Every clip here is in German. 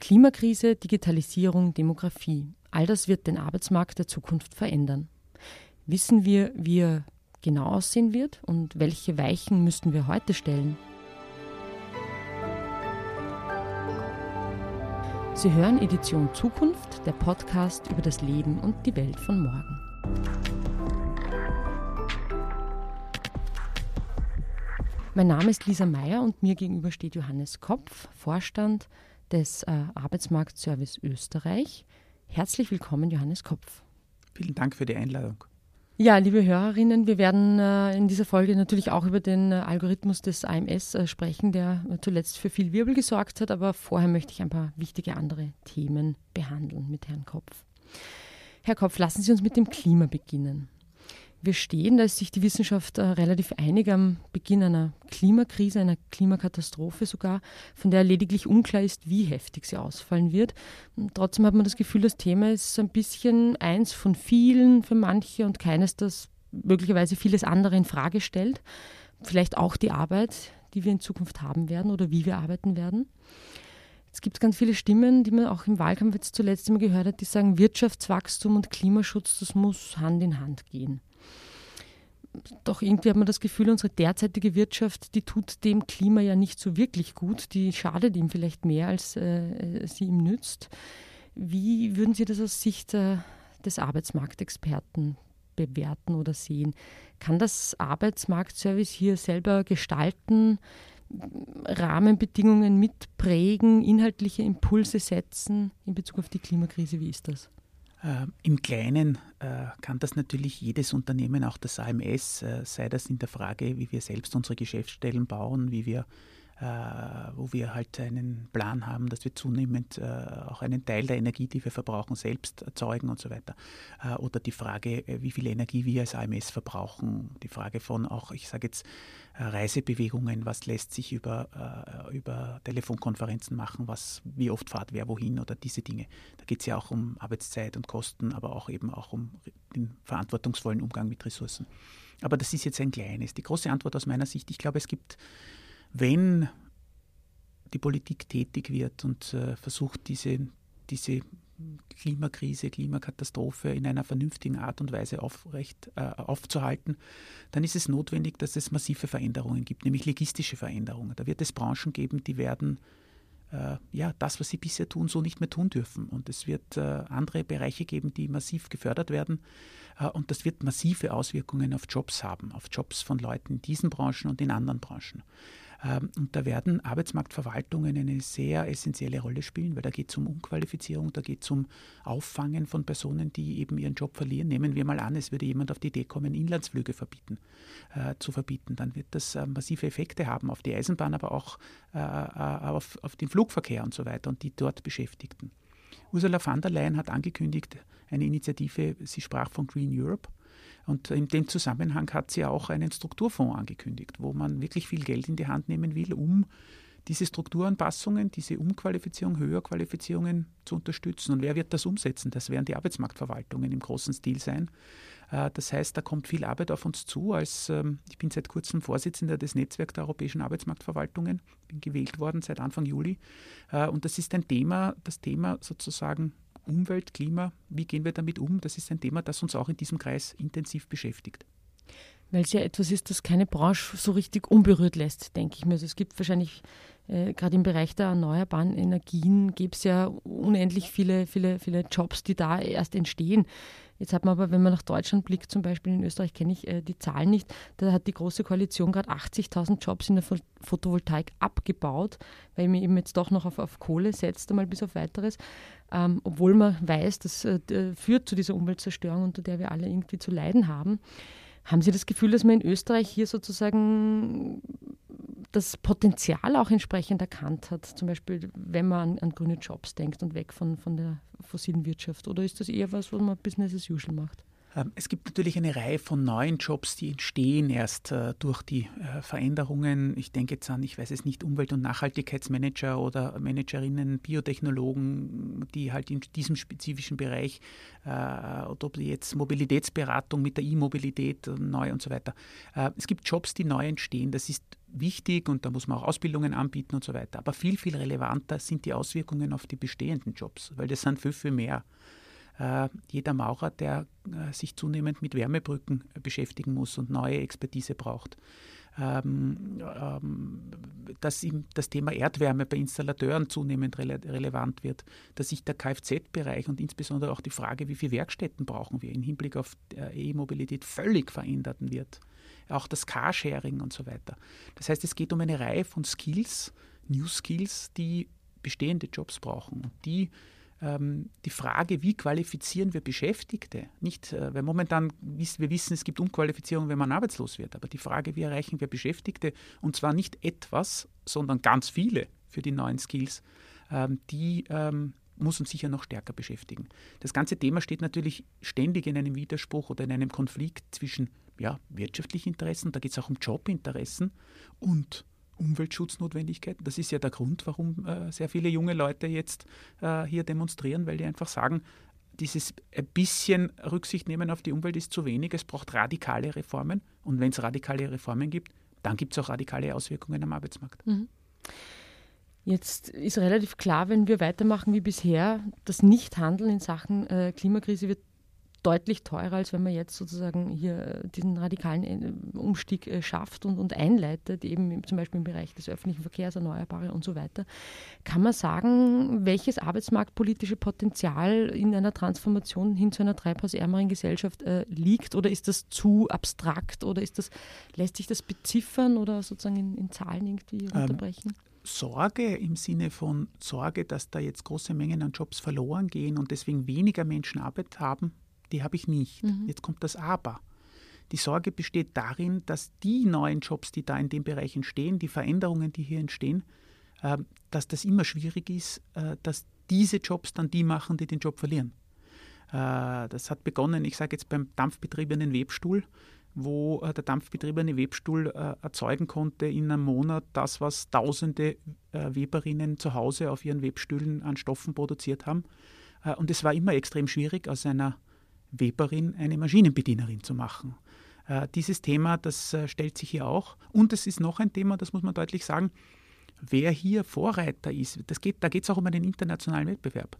Klimakrise, Digitalisierung, Demografie. All das wird den Arbeitsmarkt der Zukunft verändern. Wissen wir, wie er genau aussehen wird und welche Weichen müssten wir heute stellen? Sie hören Edition Zukunft, der Podcast über das Leben und die Welt von morgen. Mein Name ist Lisa Meyer und mir gegenüber steht Johannes Kopf, Vorstand des äh, Arbeitsmarktservice Österreich. Herzlich willkommen, Johannes Kopf. Vielen Dank für die Einladung. Ja, liebe Hörerinnen, wir werden äh, in dieser Folge natürlich auch über den äh, Algorithmus des AMS äh, sprechen, der zuletzt für viel Wirbel gesorgt hat. Aber vorher möchte ich ein paar wichtige andere Themen behandeln mit Herrn Kopf. Herr Kopf, lassen Sie uns mit dem Klima beginnen wir stehen, da ist sich die Wissenschaft äh, relativ einig am Beginn einer Klimakrise, einer Klimakatastrophe sogar, von der lediglich unklar ist, wie heftig sie ausfallen wird. Und trotzdem hat man das Gefühl, das Thema ist ein bisschen eins von vielen für manche und keines, das möglicherweise vieles andere in Frage stellt. Vielleicht auch die Arbeit, die wir in Zukunft haben werden oder wie wir arbeiten werden. Es gibt ganz viele Stimmen, die man auch im Wahlkampf jetzt zuletzt immer gehört hat, die sagen, Wirtschaftswachstum und Klimaschutz, das muss Hand in Hand gehen doch irgendwie hat man das Gefühl, unsere derzeitige Wirtschaft, die tut dem Klima ja nicht so wirklich gut. Die schadet ihm vielleicht mehr, als äh, sie ihm nützt. Wie würden Sie das aus Sicht äh, des Arbeitsmarktexperten bewerten oder sehen? Kann das Arbeitsmarktservice hier selber gestalten, Rahmenbedingungen mitprägen, inhaltliche Impulse setzen in Bezug auf die Klimakrise? Wie ist das? Äh, Im Kleinen äh, kann das natürlich jedes Unternehmen, auch das AMS, äh, sei das in der Frage, wie wir selbst unsere Geschäftsstellen bauen, wie wir wo wir halt einen Plan haben, dass wir zunehmend äh, auch einen Teil der Energie, die wir verbrauchen, selbst erzeugen und so weiter. Äh, oder die Frage, wie viel Energie wir als AMS verbrauchen. Die Frage von auch, ich sage jetzt, Reisebewegungen, was lässt sich über, über Telefonkonferenzen machen, was, wie oft fahrt wer wohin oder diese Dinge. Da geht es ja auch um Arbeitszeit und Kosten, aber auch eben auch um den verantwortungsvollen Umgang mit Ressourcen. Aber das ist jetzt ein kleines. Die große Antwort aus meiner Sicht, ich glaube, es gibt wenn die Politik tätig wird und äh, versucht, diese, diese Klimakrise, Klimakatastrophe in einer vernünftigen Art und Weise aufrecht äh, aufzuhalten, dann ist es notwendig, dass es massive Veränderungen gibt, nämlich logistische Veränderungen. Da wird es Branchen geben, die werden äh, ja, das, was sie bisher tun, so nicht mehr tun dürfen. Und es wird äh, andere Bereiche geben, die massiv gefördert werden. Äh, und das wird massive Auswirkungen auf Jobs haben, auf Jobs von Leuten in diesen Branchen und in anderen Branchen. Ähm, und da werden Arbeitsmarktverwaltungen eine sehr essentielle Rolle spielen, weil da geht es um Umqualifizierung, da geht es um Auffangen von Personen, die eben ihren Job verlieren. Nehmen wir mal an, es würde jemand auf die Idee kommen, Inlandsflüge verbieten, äh, zu verbieten. Dann wird das äh, massive Effekte haben auf die Eisenbahn, aber auch äh, äh auf, auf den Flugverkehr und so weiter und die dort Beschäftigten. Ursula von der Leyen hat angekündigt, eine Initiative, sie sprach von Green Europe, und in dem Zusammenhang hat sie auch einen Strukturfonds angekündigt, wo man wirklich viel Geld in die Hand nehmen will, um diese Strukturanpassungen, diese Umqualifizierung, Höherqualifizierungen zu unterstützen. Und wer wird das umsetzen? Das werden die Arbeitsmarktverwaltungen im großen Stil sein. Äh, das heißt, da kommt viel Arbeit auf uns zu. Als, ähm, ich bin seit kurzem Vorsitzender des Netzwerks der europäischen Arbeitsmarktverwaltungen, bin gewählt worden seit Anfang Juli. Äh, und das ist ein Thema, das Thema sozusagen Umwelt, Klima, wie gehen wir damit um? Das ist ein Thema, das uns auch in diesem Kreis intensiv beschäftigt. Weil es ja etwas ist, das keine Branche so richtig unberührt lässt, denke ich mir. Also es gibt wahrscheinlich äh, gerade im Bereich der erneuerbaren Energien gibt es ja unendlich viele, viele, viele Jobs, die da erst entstehen. Jetzt hat man aber, wenn man nach Deutschland blickt, zum Beispiel in Österreich kenne ich äh, die Zahlen nicht, da hat die Große Koalition gerade 80.000 Jobs in der Photovoltaik abgebaut, weil man eben jetzt doch noch auf, auf Kohle setzt, einmal bis auf weiteres. Ähm, obwohl man weiß, das äh, führt zu dieser Umweltzerstörung, unter der wir alle irgendwie zu leiden haben. Haben Sie das Gefühl, dass man in Österreich hier sozusagen das Potenzial auch entsprechend erkannt hat, zum Beispiel wenn man an, an, grüne Jobs denkt und weg von, von der fossilen Wirtschaft? Oder ist das eher was, was man Business as usual macht? Ähm, es gibt natürlich eine Reihe von neuen Jobs, die entstehen erst äh, durch die äh, Veränderungen. Ich denke jetzt an, ich weiß es nicht, Umwelt- und Nachhaltigkeitsmanager oder Managerinnen, Biotechnologen, die halt in diesem spezifischen Bereich, äh, oder ob jetzt Mobilitätsberatung mit der E-Mobilität neu und so weiter. Es gibt Jobs, die neu entstehen. Das ist wichtig und da muss man auch Ausbildungen anbieten und so weiter. Aber viel, viel relevanter sind die Auswirkungen auf die bestehenden Jobs, weil das sind viel, viel mehr jeder Maurer, der äh, sich zunehmend mit Wärmebrücken äh, beschäftigen muss und neue Expertise braucht. Ähm, ähm, dass das Thema Erdwärme bei Installateuren zunehmend rele relevant wird, dass sich der Kfz-Bereich und insbesondere auch die Frage, wie viele Werkstätten brauchen wir im Hinblick auf E-Mobilität völlig verändert wird. Auch das Carsharing und so weiter. Das heißt, es geht um eine Reihe von Skills, New Skills, die bestehende Jobs brauchen und die ähm, die Frage, wie qualifizieren wir Beschäftigte, nicht, äh, weil momentan wir wissen, es gibt Umqualifizierung, wenn man arbeitslos wird, aber die Frage, wie erreichen wir Beschäftigte? Und zwar nicht etwas, sondern ganz viele für die neuen Skills, ähm, die ähm, muss uns sicher noch stärker beschäftigen. Das ganze Thema steht natürlich ständig in einem Widerspruch oder in einem Konflikt zwischen ja, wirtschaftlichen Interessen, da geht es auch um Jobinteressen und Umweltschutznotwendigkeiten. Das ist ja der Grund, warum äh, sehr viele junge Leute jetzt äh, hier demonstrieren, weil die einfach sagen, dieses ein bisschen Rücksicht nehmen auf die Umwelt ist zu wenig. Es braucht radikale Reformen. Und wenn es radikale Reformen gibt, dann gibt es auch radikale Auswirkungen am Arbeitsmarkt. Mhm. Jetzt ist relativ klar, wenn wir weitermachen wie bisher, das Nichthandeln in Sachen äh, Klimakrise wird deutlich teurer, als wenn man jetzt sozusagen hier äh, diesen radikalen äh, Umstieg äh, schafft und, und einleitet, eben zum Beispiel im Bereich des öffentlichen Verkehrs, Erneuerbare und so weiter. Kann man sagen, welches arbeitsmarktpolitische Potenzial in einer Transformation hin zu einer treibhausärmeren Gesellschaft äh, liegt? Oder ist das zu abstrakt oder ist das, lässt sich das beziffern oder sozusagen in, in Zahlen irgendwie runterbrechen? Ähm. Sorge im Sinne von Sorge, dass da jetzt große Mengen an Jobs verloren gehen und deswegen weniger Menschen Arbeit haben, die habe ich nicht. Mhm. Jetzt kommt das Aber. Die Sorge besteht darin, dass die neuen Jobs, die da in dem Bereich entstehen, die Veränderungen, die hier entstehen, äh, dass das immer schwierig ist, äh, dass diese Jobs dann die machen, die den Job verlieren. Äh, das hat begonnen, ich sage jetzt beim dampfbetriebenen Webstuhl, wo äh, der dampfbetriebene Webstuhl erzeugen konnte in einem Monat das, was tausende Weberinnen zu Hause auf ihren Webstühlen an Stoffen produziert haben. und es war immer extrem schwierig, aus einer Weberin eine Maschinenbedienerin zu machen. Äh, dieses Thema, das äh, stellt sich hier auch. Und es ist noch ein Thema, das muss man deutlich sagen, wer hier Vorreiter ist. Das geht, da geht es auch um einen internationalen Wettbewerb.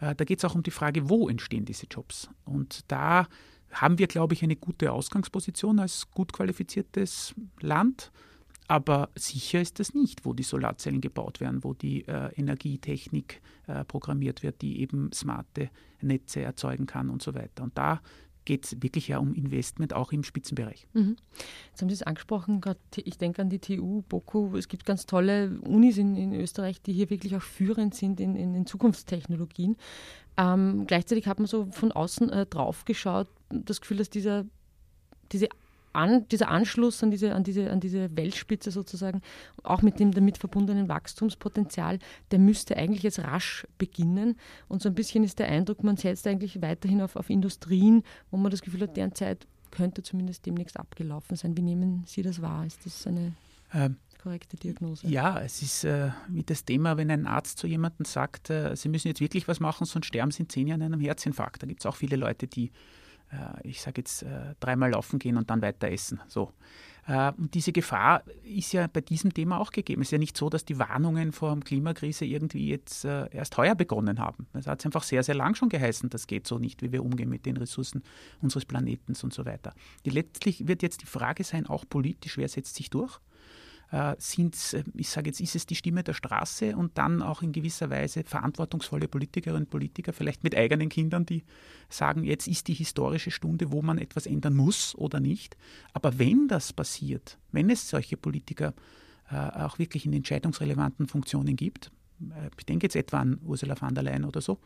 Äh, da geht es auch um die Frage, wo entstehen diese Jobs. Und da haben wir, glaube ich, eine gute Ausgangsposition als gut qualifiziertes Land. Aber sicher ist das nicht, wo die Solarzellen gebaut werden, wo die äh, Energietechnik äh, programmiert wird, die eben smarte Netze erzeugen kann und so weiter. Und da geht es wirklich ja um Investment, auch im Spitzenbereich. Mhm. Jetzt haben Sie es angesprochen, grad, ich denke an die TU, BOKU, es gibt ganz tolle Unis in, in Österreich, die hier wirklich auch führend sind in, in, in Zukunftstechnologien. Ähm, gleichzeitig hat man so von außen äh, drauf geschaut, das Gefühl, dass dieser, diese an, dieser Anschluss an diese, an, diese, an diese Weltspitze sozusagen, auch mit dem damit verbundenen Wachstumspotenzial, der müsste eigentlich jetzt rasch beginnen. Und so ein bisschen ist der Eindruck, man setzt eigentlich weiterhin auf, auf Industrien, wo man das Gefühl hat, deren Zeit könnte zumindest demnächst abgelaufen sein. Wie nehmen Sie das wahr? Ist das eine ähm, korrekte Diagnose? Ja, es ist äh, wie das Thema, wenn ein Arzt zu jemandem sagt, äh, Sie müssen jetzt wirklich was machen, sonst sterben Sie in zehn Jahren an einem Herzinfarkt. Da gibt es auch viele Leute, die ich sage jetzt, äh, dreimal laufen gehen und dann weiter essen. So. Äh, und diese Gefahr ist ja bei diesem Thema auch gegeben. Es ist ja nicht so, dass die Warnungen vor der Klimakrise irgendwie jetzt erst heuer begonnen haben. Es hat einfach sehr, sehr lang schon geheißen, das geht so nicht, wie wir umgehen mit den Ressourcen unseres Planeten und so weiter. Die letztlich wird jetzt die Frage sein, auch politisch, wer setzt sich durch? Äh, sind äh, ich sage jetzt, ist es die Stimme der Straße und dann auch in gewisser Weise verantwortungsvolle Politikerinnen und Politiker, vielleicht mit eigenen Kindern, die sagen, jetzt ist die historische Stunde, wo man etwas ändern muss oder nicht. Aber wenn das passiert, wenn es solche Politiker äh, auch wirklich in entscheidungsrelevanten Funktionen gibt, ich denke jetzt etwa an Ursula von der Leyen oder so,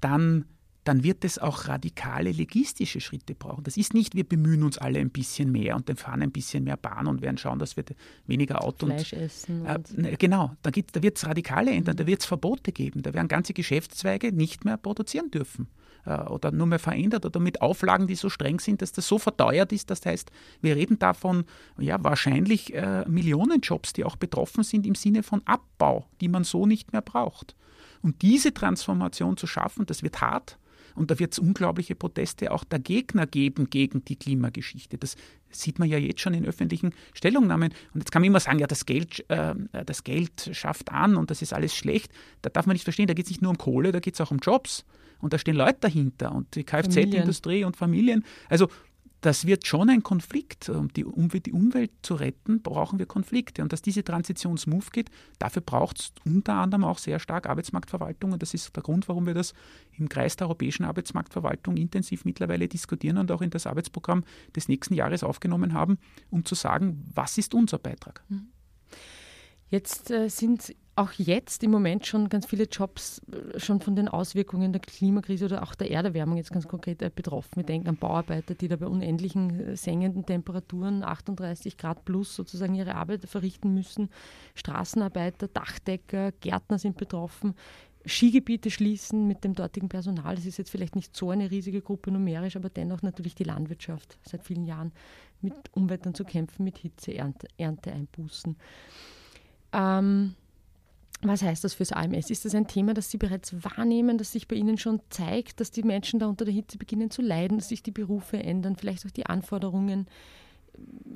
dann dann wird es auch radikale logistische Schritte brauchen. Das ist nicht, wir bemühen uns alle ein bisschen mehr und dann fahren ein bisschen mehr Bahn und werden schauen, dass wir weniger Auto Fleisch und, essen. Äh, ne, genau, da, da wird es radikale ändern, da wird es Verbote geben, da werden ganze Geschäftszweige nicht mehr produzieren dürfen äh, oder nur mehr verändert oder mit Auflagen, die so streng sind, dass das so verteuert ist. Das heißt, wir reden davon, ja, wahrscheinlich äh, Millionen Jobs, die auch betroffen sind im Sinne von Abbau, die man so nicht mehr braucht. Und diese Transformation zu schaffen, das wird hart, und da wird es unglaubliche Proteste auch der Gegner geben gegen die Klimageschichte. Das sieht man ja jetzt schon in öffentlichen Stellungnahmen. Und jetzt kann man immer sagen, ja, das Geld, äh, das Geld schafft an und das ist alles schlecht. Da darf man nicht verstehen, da geht es nicht nur um Kohle, da geht es auch um Jobs. Und da stehen Leute dahinter und die Kfz-Industrie und Familien. Also das wird schon ein Konflikt. Um die, um die Umwelt zu retten, brauchen wir Konflikte. Und dass diese Transition smooth geht, dafür braucht es unter anderem auch sehr stark Arbeitsmarktverwaltung. Und das ist der Grund, warum wir das im Kreis der europäischen Arbeitsmarktverwaltung intensiv mittlerweile diskutieren und auch in das Arbeitsprogramm des nächsten Jahres aufgenommen haben, um zu sagen, was ist unser Beitrag. Mhm. Jetzt äh, sind auch jetzt im Moment schon ganz viele Jobs äh, schon von den Auswirkungen der Klimakrise oder auch der Erderwärmung jetzt ganz konkret äh, betroffen. Wir denken an Bauarbeiter, die da bei unendlichen äh, sengenden Temperaturen, 38 Grad plus, sozusagen ihre Arbeit verrichten müssen. Straßenarbeiter, Dachdecker, Gärtner sind betroffen. Skigebiete schließen mit dem dortigen Personal. Das ist jetzt vielleicht nicht so eine riesige Gruppe numerisch, aber dennoch natürlich die Landwirtschaft seit vielen Jahren mit Unwettern zu kämpfen, mit Hitze, Ernte, Ernteeinbußen. Ähm, was heißt das fürs AMS? Ist das ein Thema, das Sie bereits wahrnehmen, das sich bei Ihnen schon zeigt, dass die Menschen da unter der Hitze beginnen zu leiden, dass sich die Berufe ändern, vielleicht auch die Anforderungen?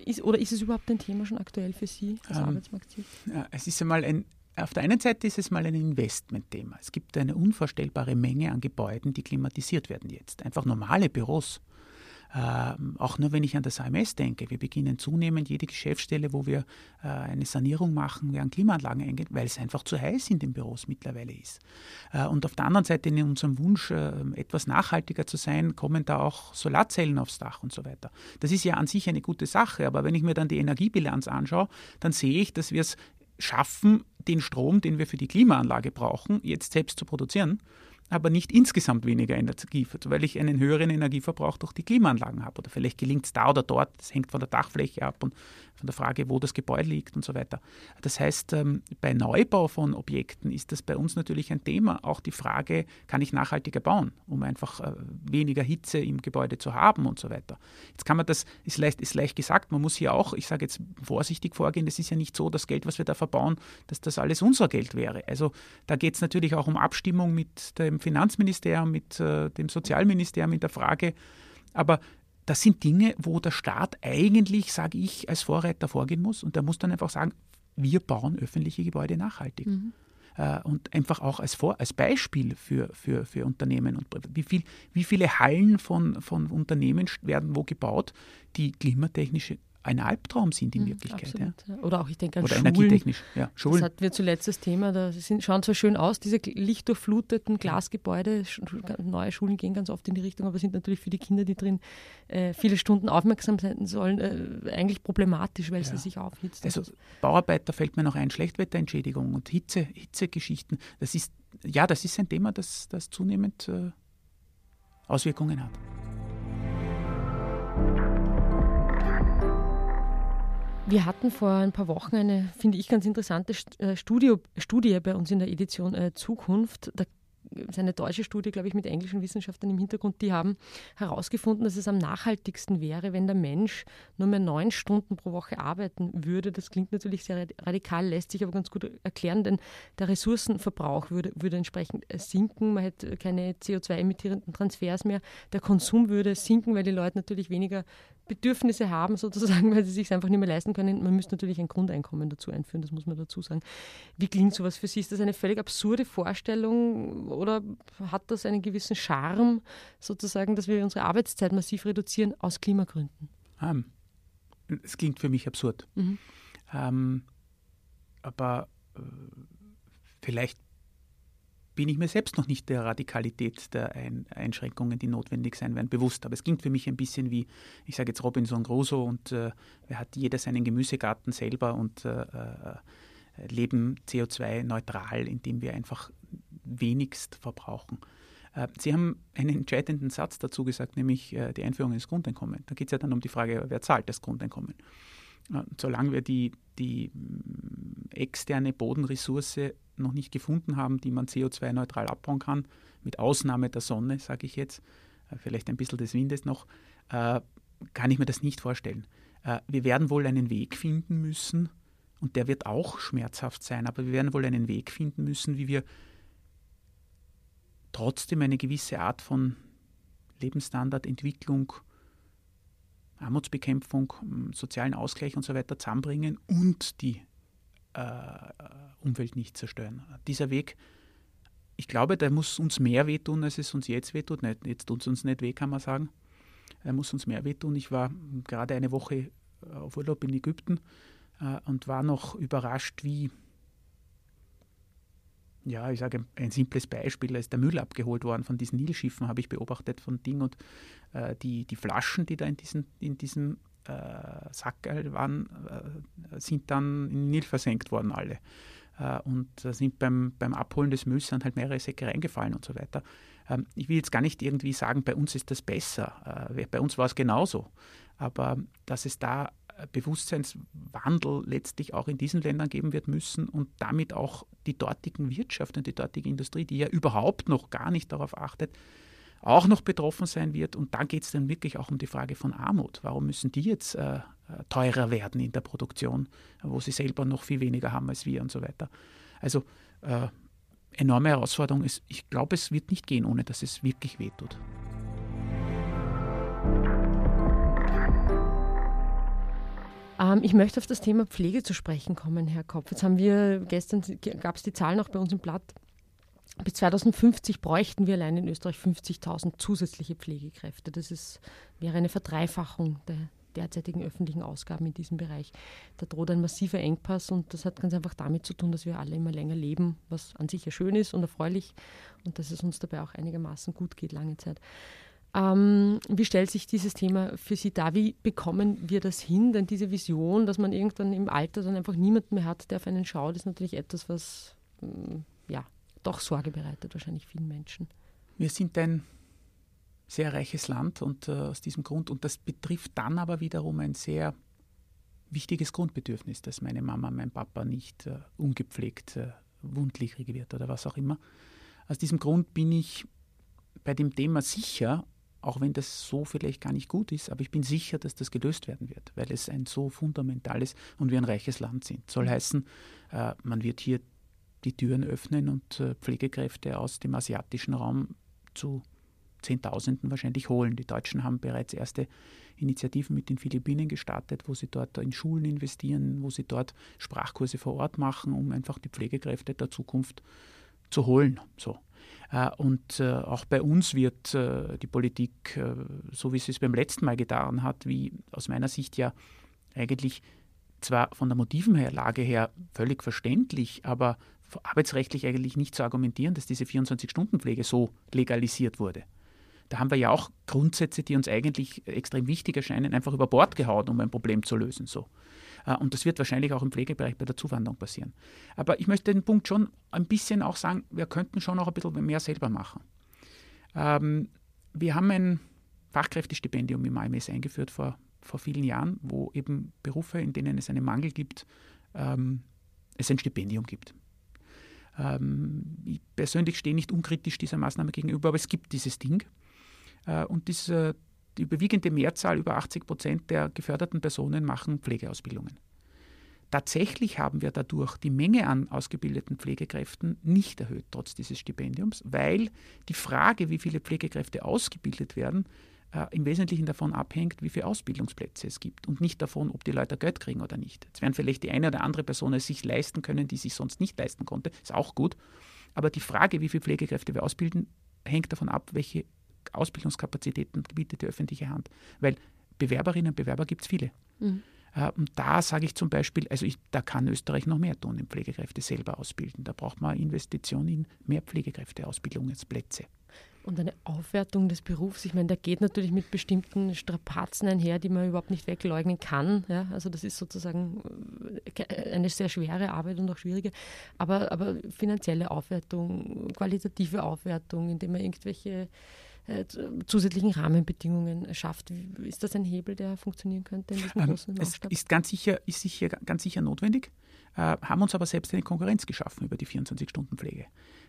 Ist, oder ist es überhaupt ein Thema schon aktuell für Sie als ähm, Arbeitsmarktziel? Ja, es ist einmal ein, auf der einen Seite ist es mal ein Investmentthema. Es gibt eine unvorstellbare Menge an Gebäuden, die klimatisiert werden jetzt. Einfach normale Büros auch nur wenn ich an das AMS denke, wir beginnen zunehmend jede Geschäftsstelle, wo wir äh, eine Sanierung machen, werden Klimaanlagen eingehen, weil es einfach zu heiß in den Büros mittlerweile ist. Äh, und auf der anderen Seite in unserem Wunsch, äh, etwas nachhaltiger zu sein, kommen da auch Solarzellen aufs Dach und so weiter. Das ist ja an sich eine gute Sache, aber wenn ich mir dann die Energiebilanz anschaue, dann sehe ich, dass wir es schaffen, den Strom, den wir für die Klimaanlage brauchen, jetzt selbst zu produzieren aber nicht insgesamt weniger Energie, weil ich einen höheren Energieverbrauch durch die Klimaanlagen habe. Oder vielleicht gelingt es da oder dort, das hängt von der Dachfläche ab und von der Frage, wo das Gebäude liegt und so weiter. Das heißt, ähm, bei Neubau von Objekten ist das bei uns natürlich ein Thema. Auch die Frage, kann ich nachhaltiger bauen, um einfach äh, weniger Hitze im Gebäude zu haben und so weiter. Jetzt kann man das, ist leicht, ist leicht gesagt, man muss hier auch, ich sage jetzt vorsichtig vorgehen, es ist ja nicht so, das Geld, was wir da verbauen, dass das alles unser Geld wäre. Also da geht es natürlich auch um Abstimmung mit dem Finanzministerium, mit äh, dem Sozialministerium in der Frage, aber das sind Dinge, wo der Staat eigentlich, sage ich, als Vorreiter vorgehen muss. Und der muss dann einfach sagen, wir bauen öffentliche Gebäude nachhaltig. Mhm. Äh, und einfach auch als, Vor als Beispiel für, für, für Unternehmen. Und wie, viel, wie viele Hallen von, von Unternehmen werden wo gebaut, die klimatechnische ein Albtraum sind in mhm, Wirklichkeit. Absolut, ja. Oder auch, ich denke an Oder Schulen. energietechnisch. Ja, Schulen. Das hatten wir zuletzt das Thema. Da sind, schauen zwar schön aus, diese lichtdurchfluteten Glasgebäude. Neue Schulen gehen ganz oft in die Richtung, aber sind natürlich für die Kinder, die drin äh, viele Stunden aufmerksam sein sollen, äh, eigentlich problematisch, weil ja. sie sich aufhitzen. Also Bauarbeiter fällt mir noch ein, Schlechtwetterentschädigung und Hitze, Hitzegeschichten. Das ist, ja, das ist ein Thema, das, das zunehmend äh, Auswirkungen hat. Wir hatten vor ein paar Wochen eine, finde ich, ganz interessante äh, Studio, Studie bei uns in der Edition äh, Zukunft. Da ist eine deutsche Studie, glaube ich, mit englischen Wissenschaftlern im Hintergrund, die haben herausgefunden, dass es am nachhaltigsten wäre, wenn der Mensch nur mehr neun Stunden pro Woche arbeiten würde. Das klingt natürlich sehr radikal, lässt sich aber ganz gut erklären, denn der Ressourcenverbrauch würde, würde entsprechend äh, sinken. Man hätte keine CO2-emittierenden Transfers mehr. Der Konsum würde sinken, weil die Leute natürlich weniger Bedürfnisse haben, sozusagen, weil sie sich einfach nicht mehr leisten können. Man müsste natürlich ein Grundeinkommen dazu einführen, das muss man dazu sagen. Wie klingt sowas für Sie? Ist das eine völlig absurde Vorstellung oder hat das einen gewissen Charme, sozusagen, dass wir unsere Arbeitszeit massiv reduzieren aus Klimagründen? Um, es klingt für mich absurd. Mhm. Um, aber äh, vielleicht bin ich mir selbst noch nicht der Radikalität der Ein Einschränkungen, die notwendig sein werden, bewusst. Aber es klingt für mich ein bisschen wie, ich sage jetzt Robinson Crusoe und äh, hat jeder seinen Gemüsegarten selber und äh, äh leben CO2-neutral, indem wir einfach wenigst verbrauchen. Äh, Sie haben einen entscheidenden Satz dazu gesagt, nämlich äh, die Einführung ins Grundeinkommen. Da geht es ja dann um die Frage, wer zahlt das Grundeinkommen. Solange wir die, die externe Bodenressource noch nicht gefunden haben, die man CO2-neutral abbauen kann, mit Ausnahme der Sonne, sage ich jetzt, äh, vielleicht ein bisschen des Windes noch, kann ich mir das nicht vorstellen. Wir werden wohl einen Weg finden müssen, und der wird auch schmerzhaft sein, aber wir werden wohl einen Weg finden müssen, wie wir trotzdem eine gewisse Art von Lebensstandardentwicklung, Armutsbekämpfung, sozialen Ausgleich und so weiter zusammenbringen und die äh, Umwelt nicht zerstören. Dieser Weg, ich glaube, der muss uns mehr wehtun, als es uns jetzt wehtut. Nicht, jetzt tut es uns nicht weh, kann man sagen. Er muss uns mehr wehtun. Ich war gerade eine Woche auf Urlaub in Ägypten äh, und war noch überrascht, wie ja, ich sage ein simples Beispiel, da ist der Müll abgeholt worden von diesen Nilschiffen, habe ich beobachtet von Ding und äh, die, die Flaschen, die da in, diesen, in diesem äh, Sack waren, äh, sind dann in den Nil versenkt worden alle. Äh, und sind beim, beim Abholen des Mülls dann halt mehrere Säcke reingefallen und so weiter. Ähm, ich will jetzt gar nicht irgendwie sagen, bei uns ist das besser. Äh, bei uns war es genauso. Aber dass es da Bewusstseinswandel letztlich auch in diesen Ländern geben wird müssen und damit auch die dortigen Wirtschaft und die dortige Industrie, die ja überhaupt noch gar nicht darauf achtet, auch noch betroffen sein wird. Und da geht es dann wirklich auch um die Frage von Armut. Warum müssen die jetzt äh, teurer werden in der Produktion, wo sie selber noch viel weniger haben als wir und so weiter. Also äh, enorme Herausforderung ist, ich glaube, es wird nicht gehen, ohne dass es wirklich wehtut. Ähm, ich möchte auf das Thema Pflege zu sprechen kommen, Herr Kopf. Jetzt haben wir, gestern gab es die Zahl noch bei uns im Blatt, bis 2050 bräuchten wir allein in Österreich 50.000 zusätzliche Pflegekräfte. Das ist, wäre eine Verdreifachung der derzeitigen öffentlichen Ausgaben in diesem Bereich. Da droht ein massiver Engpass und das hat ganz einfach damit zu tun, dass wir alle immer länger leben, was an sich ja schön ist und erfreulich und dass es uns dabei auch einigermaßen gut geht lange Zeit. Ähm, wie stellt sich dieses Thema für Sie dar? Wie bekommen wir das hin? Denn diese Vision, dass man irgendwann im Alter dann einfach niemanden mehr hat, der auf einen schaut, ist natürlich etwas, was mm, ja doch Sorge bereitet, wahrscheinlich vielen Menschen. Wir sind ein sehr reiches Land und äh, aus diesem Grund, und das betrifft dann aber wiederum ein sehr wichtiges Grundbedürfnis, dass meine Mama, mein Papa nicht äh, ungepflegt äh, wundlichrig wird oder was auch immer. Aus diesem Grund bin ich bei dem Thema sicher auch wenn das so vielleicht gar nicht gut ist, aber ich bin sicher, dass das gelöst werden wird, weil es ein so fundamentales und wir ein reiches Land sind. Soll heißen, äh, man wird hier die Türen öffnen und äh, Pflegekräfte aus dem asiatischen Raum zu Zehntausenden wahrscheinlich holen. Die Deutschen haben bereits erste Initiativen mit den Philippinen gestartet, wo sie dort in Schulen investieren, wo sie dort Sprachkurse vor Ort machen, um einfach die Pflegekräfte der Zukunft zu holen. So. Äh, und äh, auch bei uns wird die Politik, so wie sie es beim letzten Mal getan hat, wie aus meiner Sicht ja eigentlich zwar von der Motivenlage her völlig verständlich, aber arbeitsrechtlich eigentlich nicht zu argumentieren, dass diese 24-Stunden-Pflege so legalisiert wurde. Da haben wir ja auch Grundsätze, die uns eigentlich extrem wichtig erscheinen, einfach über Bord gehauen, um ein Problem zu lösen. So. Äh, und das wird wahrscheinlich auch im Pflegebereich bei der Zuwanderung passieren. Aber ich möchte den Punkt schon ein bisschen auch sagen, wir könnten schon noch ein bisschen mehr selber machen. Ähm, wir haben ein Fachkräftestipendium im AMS eingeführt vor, vor vielen Jahren, wo eben Berufe, in denen es einen Mangel gibt, ähm, es ein Stipendium gibt. Ähm, ich persönlich stehe nicht unkritisch dieser Maßnahme gegenüber, aber es gibt dieses Ding. Äh, und diese, die überwiegende Mehrzahl, über 80 Prozent der geförderten Personen machen Pflegeausbildungen. Tatsächlich haben wir dadurch die Menge an ausgebildeten Pflegekräften nicht erhöht, trotz dieses Stipendiums, weil die Frage, wie viele Pflegekräfte ausgebildet werden, äh, im Wesentlichen davon abhängt, wie viele Ausbildungsplätze es gibt und nicht davon, ob die Leute Geld kriegen oder nicht. Jetzt werden vielleicht die eine oder andere Person es sich leisten können, die sich sonst nicht leisten konnte, ist auch gut. Aber die Frage, wie viele Pflegekräfte wir ausbilden, hängt davon ab, welche Ausbildungskapazitäten bietet die öffentliche Hand. Weil Bewerberinnen und Bewerber gibt es viele. Mhm. Äh, und da sage ich zum Beispiel, also ich, da kann Österreich noch mehr tun, in Pflegekräfte selber ausbilden. Da braucht man Investitionen in mehr Pflegekräfteausbildungsplätze. Und eine Aufwertung des Berufs, ich meine, der geht natürlich mit bestimmten Strapazen einher, die man überhaupt nicht wegleugnen kann. Ja? Also das ist sozusagen äh, eine sehr schwere Arbeit und auch schwierige. Aber, aber finanzielle Aufwertung, qualitative Aufwertung, indem man irgendwelche äh, zusätzlichen Rahmenbedingungen schafft. Ist das ein Hebel, der funktionieren könnte in diesem ähm, großen Maßstab? Es ist ganz sicher, ist sicher, ganz sicher notwendig, äh, haben uns aber selbst eine Konkurrenz geschaffen über die 24-Stunden-Pflege.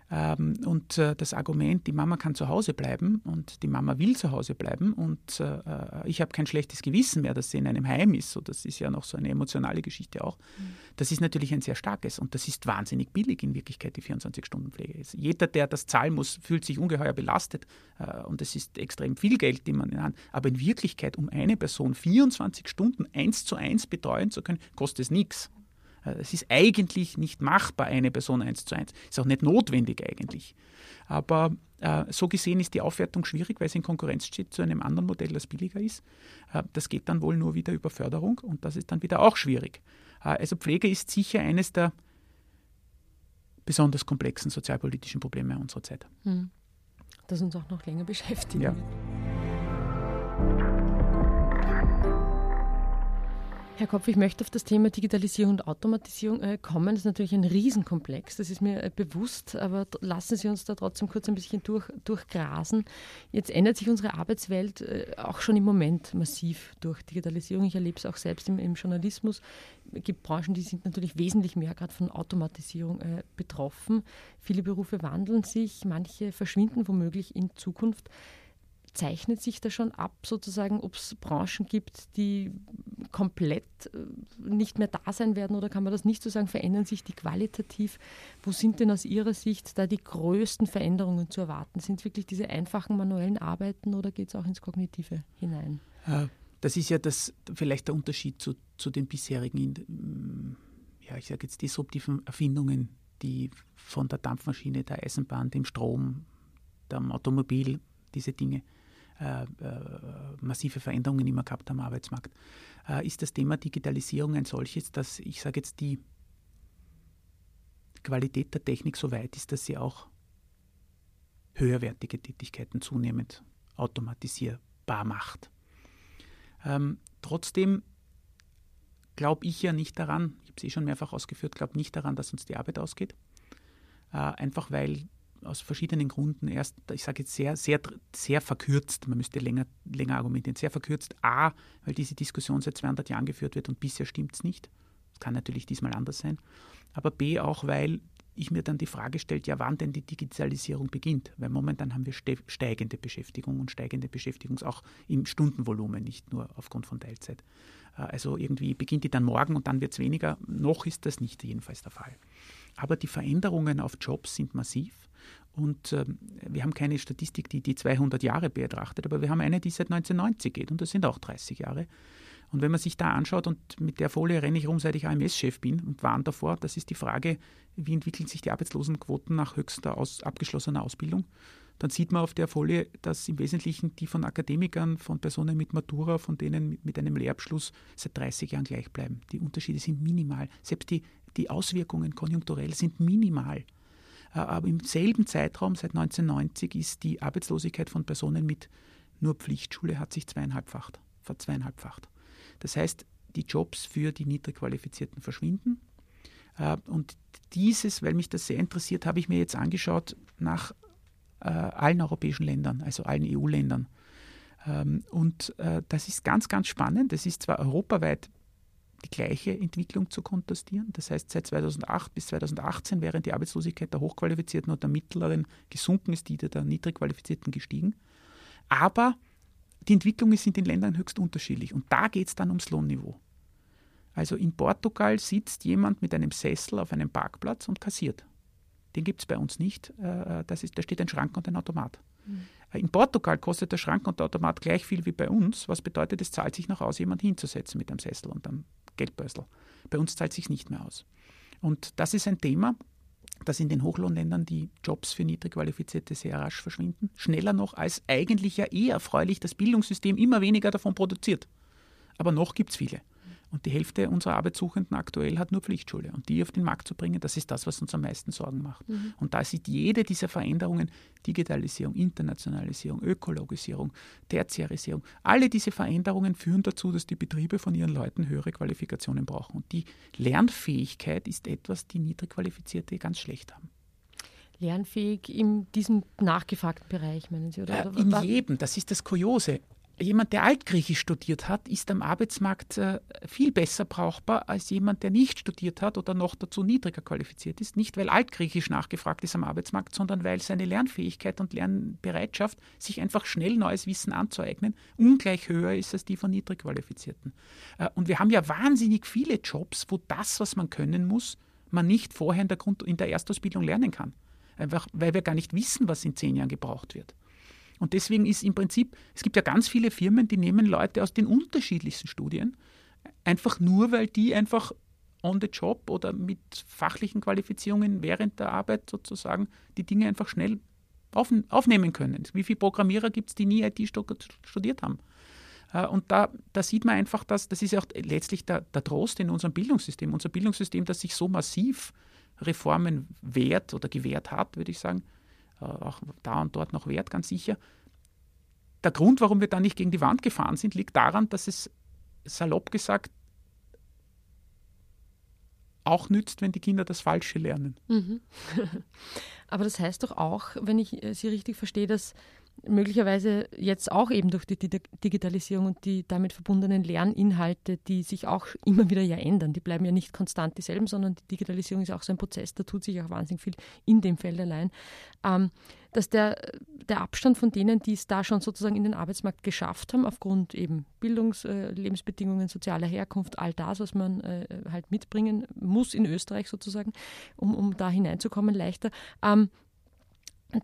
Ähm, und äh, das Argument, die Mama kann zu Hause bleiben und die Mama will zu Hause bleiben und äh, ich habe kein schlechtes Gewissen mehr, dass sie in einem Heim ist, so das ist ja noch so eine emotionale Geschichte auch, mhm. das ist natürlich ein sehr starkes und das ist wahnsinnig billig in Wirklichkeit, die 24-Stunden-Pflege. Jeder, der das zahlen muss, fühlt sich ungeheuer belastet äh, und es ist extrem viel Geld, die man in Hand aber in Wirklichkeit, um eine Person 24 Stunden eins zu eins betreuen zu können, kostet es nichts. Äh, es ist eigentlich nicht machbar, eine Person eins zu eins. Ist auch nicht notwendig eigentlich. Aber äh, so gesehen ist die Aufwertung schwierig, weil es in Konkurrenz steht zu einem anderen Modell, das billiger ist. Äh, das geht dann wohl nur wieder über Förderung und das ist dann wieder auch schwierig. Äh, also Pflege ist sicher eines der besonders komplexen sozialpolitischen Probleme unserer Zeit. Hm. Das uns auch noch länger beschäftigt. Ja. Herr Kopf, ich möchte auf das Thema Digitalisierung und Automatisierung äh, kommen. Das ist natürlich ein Riesenkomplex, das ist mir äh, bewusst, aber lassen Sie uns da trotzdem kurz ein bisschen durch, durchgrasen. Jetzt ändert sich unsere Arbeitswelt äh, auch schon im Moment massiv durch Digitalisierung. Ich erlebe es auch selbst im, im, Journalismus. Es gibt Branchen, die sind natürlich wesentlich mehr gerade von Automatisierung betroffen. Viele Berufe wandeln sich, manche verschwinden womöglich in Zukunft zeichnet sich da schon ab, sozusagen, ob es Branchen gibt, die komplett äh, nicht mehr da sein werden oder kann man das nicht so sagen? Verändern sich die qualitativ? Wo sind denn aus Ihrer Sicht da die größten Veränderungen zu erwarten? Sind wirklich diese einfachen manuellen Arbeiten oder geht es auch ins Kognitive hinein? Äh, das ist ja das, vielleicht der Unterschied zu, zu den bisherigen, ja, ich sage jetzt disruptiven Erfindungen, die von der Dampfmaschine, der Eisenbahn, dem Strom, dem Automobil, diese Dinge äh, äh, massive Veränderungen immer gehabt am Arbeitsmarkt, äh, ist das Thema Digitalisierung ein solches, dass ich sage jetzt die Qualität der Technik so weit ist, dass sie auch höherwertige Tätigkeiten zunehmend automatisierbar macht. Ähm, trotzdem glaube ich ja nicht daran, ich habe es eh schon mehrfach ausgeführt, glaube nicht daran, dass uns die Arbeit ausgeht. Äh, einfach weil aus verschiedenen Gründen erst, ich sage jetzt sehr, sehr, sehr verkürzt, man müsste länger, länger argumentieren, sehr verkürzt. A, weil diese Diskussion seit 200 Jahren geführt wird und bisher stimmt es nicht. Das kann natürlich diesmal anders sein. Aber B, auch weil ich mir dann die Frage stellt, ja, wann denn die Digitalisierung beginnt. Weil momentan haben wir steigende Beschäftigung und steigende Beschäftigung auch im Stundenvolumen, nicht nur aufgrund von Teilzeit. Äh, also irgendwie beginnt die dann morgen und dann wird es weniger. Noch ist das nicht jedenfalls der Fall. Aber die Veränderungen auf Jobs sind massiv. Und ähm, wir haben keine Statistik, die die 200 Jahre betrachtet, aber wir haben eine, die seit 1990 geht und das sind auch 30 Jahre. Und wenn man sich da anschaut, und mit der Folie renne ich rum, seit ich AMS-Chef bin und warne davor, das ist die Frage, wie entwickeln sich die Arbeitslosenquoten nach höchster aus, abgeschlossener Ausbildung, dann sieht man auf der Folie, dass im Wesentlichen die von Akademikern, von Personen mit Matura, von denen mit, mit einem Lehrabschluss seit 30 Jahren gleich bleiben. Die Unterschiede sind minimal. Selbst die, die Auswirkungen konjunkturell sind minimal. Äh, aber im selben Zeitraum, seit 1990, ist die Arbeitslosigkeit von Personen mit nur Pflichtschule hat sich zweieinhalbfacht, verzweieinhalbfacht. Das heißt, die Jobs für die Niedrigqualifizierten verschwinden. Äh, und dieses, weil mich das sehr interessiert, habe ich mir jetzt angeschaut nach äh, allen europäischen Ländern, also allen EU-Ländern. Ähm, und das ist ganz, ganz spannend. Es ist zwar europaweit die gleiche Entwicklung zu kontrastieren. Das heißt, seit 2008 bis 2018, während die Arbeitslosigkeit der Hochqualifizierten und der Mittleren gesunken ist, die der Niedrigqualifizierten gestiegen. Aber die Entwicklungen sind in Ländern höchst unterschiedlich und da geht es dann ums Lohnniveau. Also in Portugal sitzt jemand mit einem Sessel auf einem Parkplatz und kassiert. Den gibt es bei uns nicht. Äh, das ist, da steht ein Schrank und ein Automat. Mhm. In Portugal kostet der Schrank und der Automat gleich viel wie bei uns, was bedeutet, es zahlt sich nach Hause, jemand hinzusetzen mit einem Sessel und einem Geldbörsel. Bei uns zahlt sich nicht mehr aus. Und das ist ein Thema, dass in den Hochlohnländern die Jobs für niedrig qualifizierte sehr rasch verschwinden. Schneller noch, als eigentlich ja eher erfreulich das Bildungssystem immer weniger davon produziert. Aber noch gibt es viele. Und die Hälfte unserer Arbeitssuchenden aktuell hat nur Pflichtschule. Und die auf den Markt zu bringen, das ist das, was uns am meisten Sorgen macht. Mhm. Und da sieht jede dieser Veränderungen, Digitalisierung, Internationalisierung, Ökologisierung, Tertiarisierung, alle diese Veränderungen führen dazu, dass die Betriebe von ihren Leuten höhere Qualifikationen brauchen. Und die Lernfähigkeit ist etwas, die niedrig qualifizierte ganz schlecht haben lernfähig in diesem nachgefragten Bereich, meinen Sie? Oder? Äh, in jedem, das ist das Kuriose jemand, der Altgriechisch studiert hat, ist am Arbeitsmarkt äh, viel besser brauchbar als jemand, der nicht studiert hat oder noch dazu niedriger qualifiziert ist. Nicht, weil Altgriechisch nachgefragt ist am Arbeitsmarkt, sondern weil seine Lernfähigkeit und Lernbereitschaft, sich einfach schnell neues Wissen anzueignen, ungleich höher ist als die von niedrig qualifizierten. Äh, und wir haben ja wahnsinnig viele Jobs, wo das, was man können muss, man nicht vorher in der, Grund in der Erstausbildung lernen kann. Einfach, weil wir gar nicht wissen, was in zehn Jahren gebraucht wird. Und deswegen ist im Prinzip, es gibt ja ganz viele Firmen, die nehmen Leute aus den unterschiedlichsten Studien, einfach nur, weil die einfach on the job oder mit fachlichen Qualifizierungen während der Arbeit sozusagen die Dinge einfach schnell auf, aufnehmen können. Wie viele Programmierer gibt es, die nie IT studiert haben? Äh, und da, da, sieht man einfach, dass das ist ja auch letztlich der, der Trost in unserem Bildungssystem. Unser Bildungssystem, das sich so massiv Reformen wehrt oder gewehrt hat, würde ich sagen, auch da und dort noch wert, ganz sicher. Der Grund, warum wir da nicht gegen die Wand gefahren sind, liegt daran, dass es salopp gesagt auch nützt, wenn die Kinder das Falsche lernen. Mhm. Aber das heißt doch auch, wenn ich äh, Sie richtig verstehe, dass möglicherweise jetzt auch eben durch die Digitalisierung und die damit verbundenen Lerninhalte, die sich auch immer wieder ja ändern. Die bleiben ja nicht konstant dieselben, sondern die Digitalisierung ist auch so ein Prozess, da tut sich auch wahnsinnig viel in dem Feld allein. Ähm, dass der, der Abstand von denen, die es da schon sozusagen in den Arbeitsmarkt geschafft haben, aufgrund eben Bildungs-, äh, Lebensbedingungen, sozialer Herkunft, all das, was man äh, halt mitbringen muss in Österreich sozusagen, um, um da hineinzukommen, leichter, ähm,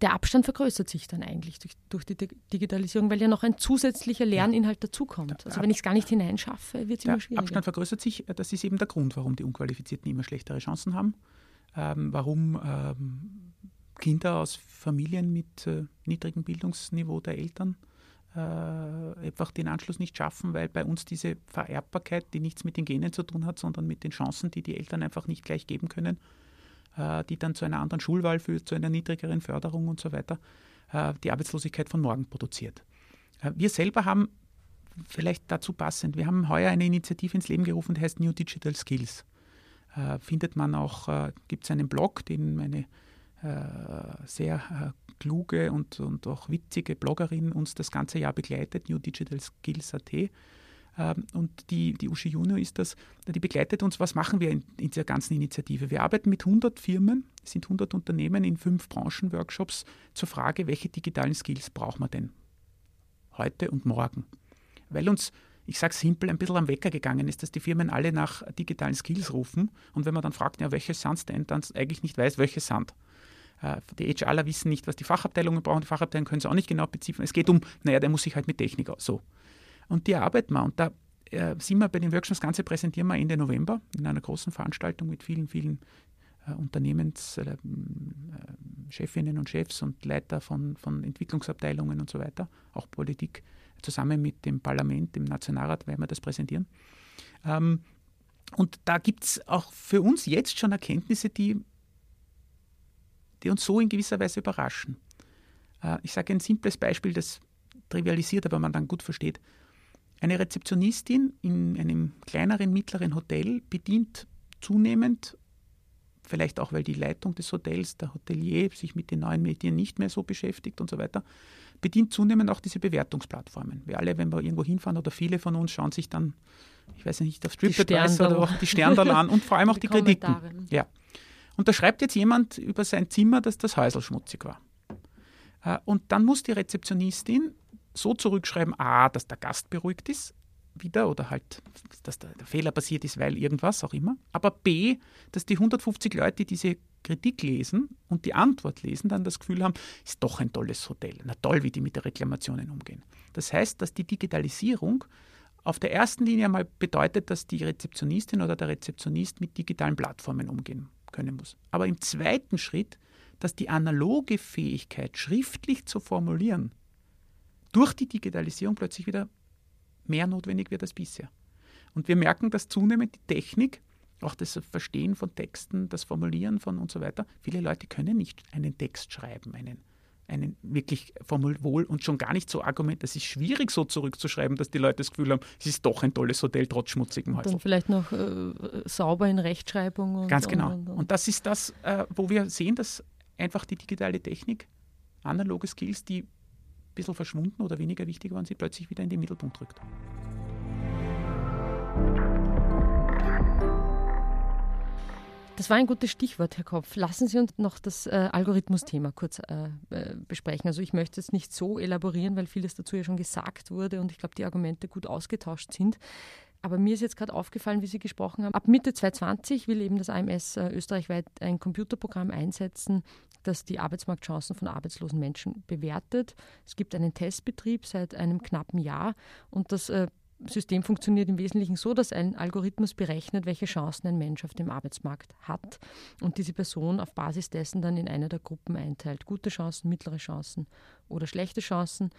der Abstand vergrößert sich dann eigentlich durch, durch, die Digitalisierung, weil ja noch ein zusätzlicher Lerninhalt dazukommt. Also wenn ich es gar nicht hineinschaffe, wird es immer schwieriger. Der Abstand vergrößert sich, das ist eben der Grund, warum die Unqualifizierten immer schlechtere Chancen haben, ähm, warum ähm, Kinder aus Familien mit äh, niedrigem Bildungsniveau der Eltern äh, einfach den Anschluss nicht schaffen, weil bei uns diese Vererbbarkeit, die nichts mit den Genen zu tun hat, sondern mit den Chancen, die die Eltern einfach nicht gleich geben können, äh, die dann zu einer anderen Schulwahl führt, zu einer niedrigeren Förderung und so weiter, äh, die Arbeitslosigkeit von morgen produziert. Äh, wir selber haben, vielleicht dazu passend, wir haben heuer eine Initiative ins Leben gerufen, die heißt New Digital Skills. Findet man auch, gibt es einen Blog, den meine sehr kluge und, und auch witzige Bloggerin uns das ganze Jahr begleitet, New Digital Skills.at. Ähm, und die, die Uschi Junior ist das, die begleitet uns, was machen wir in, in dieser ganzen Initiative. Wir arbeiten mit 100 Firmen, es sind 100 Unternehmen in fünf Branchenworkshops zur Frage, welche digitalen Skills brauchen wir denn heute und morgen. Weil uns ich sage simpel, ein bisschen am Wecker gegangen ist, dass die Firmen alle nach digitalen Skills rufen und wenn man dann fragt, ja, welche sind es denn, dann eigentlich nicht weiß, welche sind. Äh, die HRler wissen nicht, was die Fachabteilungen brauchen, die Fachabteilungen können es auch nicht genau beziffern. Es geht um, naja, der muss sich halt mit Technik aus. So. Und die arbeiten wir. Und da äh, sind wir bei den Workshops, das Ganze präsentieren wir Ende November in einer großen Veranstaltung mit vielen, vielen äh, Unternehmenschefinnen äh, und Chefs und Leiter von, von Entwicklungsabteilungen und so weiter, auch Politik, zusammen mit dem Parlament, dem Nationalrat werden wir das präsentieren. Ähm, und da gibt es auch für uns jetzt schon Erkenntnisse, die, die uns so in gewisser Weise überraschen. Äh, ich sage ein simples Beispiel, das trivialisiert, aber man dann gut versteht. Eine Rezeptionistin in einem kleineren, mittleren Hotel bedient zunehmend, vielleicht auch weil die Leitung des Hotels, der Hotelier, sich mit den neuen Medien nicht mehr so beschäftigt und so weiter, bedient zunehmend auch diese Bewertungsplattformen. Wir alle, wenn wir irgendwo hinfahren oder viele von uns, schauen sich dann, ich weiß nicht, auf TripAdvisor oder auch die Sterndal an und vor allem auch die, die Kritiken. Ja. Und da schreibt jetzt jemand über sein Zimmer, dass das Häusl schmutzig war. Äh, und dann muss die Rezeptionistin so zurückschreiben, a, dass der Gast beruhigt ist, wieder oder halt, dass der, Fehler passiert ist, weil irgendwas auch immer. Aber B, dass die 150 Leute, die diese Kritik lesen und die Antwort lesen, dann das Gefühl haben, ist doch ein tolles Hotel. Na toll, wie die mit den Reklamationen umgehen. Das heißt, dass die Digitalisierung auf der ersten Linie einmal bedeutet, dass die Rezeptionistin oder der Rezeptionist mit digitalen Plattformen umgehen können muss. Aber im zweiten Schritt, dass die analoge Fähigkeit, schriftlich zu formulieren, durch die Digitalisierung plötzlich wieder mehr notwendig wird als bisher. Und wir merken, dass zunehmend die Technik, auch das Verstehen von Texten, das Formulieren von und so weiter, viele Leute können nicht einen Text schreiben, einen einen wirklich wohl und schon gar nicht so Argument. Das ist schwierig so zurückzuschreiben, dass die Leute das Gefühl haben, es ist doch ein tolles Hotel trotz schmutzigem Häusl. Dann vielleicht noch äh, sauber in Rechtschreibung. Und, Ganz genau. Und, und, und, das ist das, äh, wo wir sehen, dass einfach die digitale Technik, analoge Skills, die bisschen verschwunden oder weniger wichtig waren, sie plötzlich wieder in den Mittelpunkt rückt. Das war ein gutes Stichwort, Herr Kopf. Lassen Sie uns noch das äh, Algorithmus-Thema kurz äh, besprechen. Also ich möchte es nicht so elaborieren, weil vieles dazu ja schon gesagt wurde und ich glaube, die Argumente gut ausgetauscht sind. Aber mir ist jetzt gerade aufgefallen, wie Sie gesprochen haben. Ab Mitte 2020 will eben das AMS äh, österreichweit ein Computerprogramm einsetzen, das die Arbeitsmarktchancen von arbeitslosen Menschen bewertet. Es gibt einen Testbetrieb seit einem knappen Jahr und das äh, System funktioniert im Wesentlichen so, dass ein Algorithmus berechnet, welche Chancen ein Mensch auf dem Arbeitsmarkt hat und diese Person auf Basis dessen dann in eine der Gruppen einteilt. Gute Chancen, mittlere Chancen oder schlechte Chancen.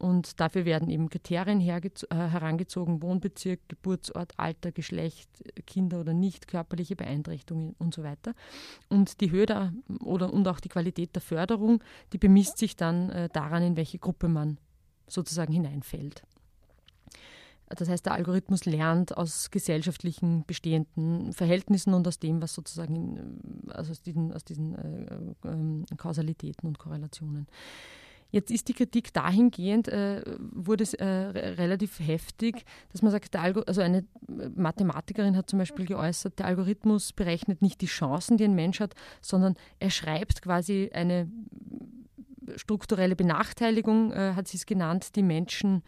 Und dafür werden eben Kriterien äh, herangezogen, Wohnbezirk, Geburtsort, Alter, Geschlecht, Kinder oder nicht, körperliche Beeinträchtigungen und so weiter. Und die Höhe der, oder, und auch die Qualität der Förderung, die bemisst sich dann äh, daran, in welche Gruppe man sozusagen hineinfällt. Das heißt, der Algorithmus lernt aus gesellschaftlichen bestehenden Verhältnissen und aus dem, was sozusagen in, also aus diesen, aus diesen äh, äh, Kausalitäten und Korrelationen. Jetzt ist die Kritik dahingehend, äh, wurde es äh, relativ heftig, dass man sagt, also eine Mathematikerin hat zum Beispiel geäußert, der Algorithmus berechnet nicht die Chancen, die ein Mensch hat, sondern er schreibt quasi eine strukturelle Benachteiligung, äh, hat sie es genannt, die Menschen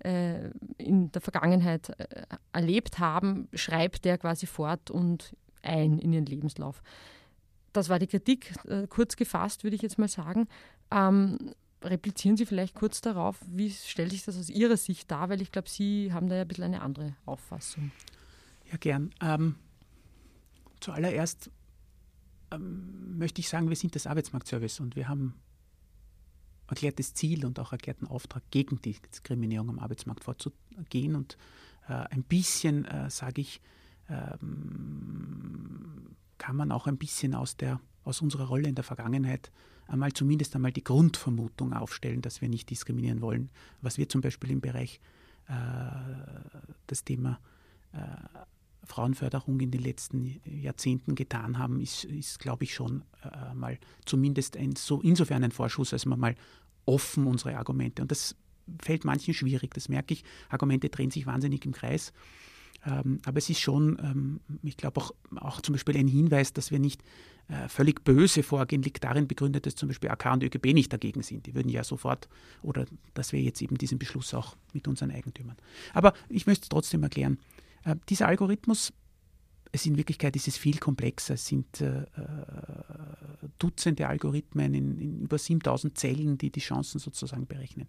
äh, in der Vergangenheit äh, erlebt haben, schreibt er quasi fort und ein in ihren Lebenslauf. Das war die Kritik, äh, kurz gefasst, würde ich jetzt mal sagen. Ähm, replizieren Sie vielleicht kurz darauf, wie stellt sich das aus Ihrer Sicht dar, weil ich glaube, Sie haben da ja ein bisschen eine andere Auffassung. Ja, gern. Ähm, zuallererst ähm, möchte ich sagen, wir sind das Arbeitsmarktservice und wir haben erklärtes Ziel und auch erklärten Auftrag, gegen die Diskriminierung am Arbeitsmarkt vorzugehen. Und äh, ein bisschen, äh, sage ich, ähm, kann man auch ein bisschen aus, der, aus unserer Rolle in der Vergangenheit einmal zumindest einmal die Grundvermutung aufstellen, dass wir nicht diskriminieren wollen. Was wir zum Beispiel im Bereich äh, das Thema äh, Frauenförderung in den letzten Jahrzehnten getan haben, ist, ist glaube ich, schon äh, mal zumindest ein, so insofern ein Vorschuss, als man mal offen unsere Argumente. Und das fällt manchen schwierig, das merke ich. Argumente drehen sich wahnsinnig im Kreis. Ähm, aber es ist schon, ähm, ich glaube auch, auch zum Beispiel ein Hinweis, dass wir nicht äh, völlig böse vorgehen, liegt darin begründet, dass zum Beispiel AK und ÖGB nicht dagegen sind. Die würden ja sofort, oder dass wir jetzt eben diesen Beschluss auch mit unseren Eigentümern. Aber ich möchte es trotzdem erklären. Äh, dieser Algorithmus, es in Wirklichkeit ist es viel komplexer. Es sind äh, Dutzende Algorithmen in, in, über 7000 Zellen, die die Chancen sozusagen berechnen.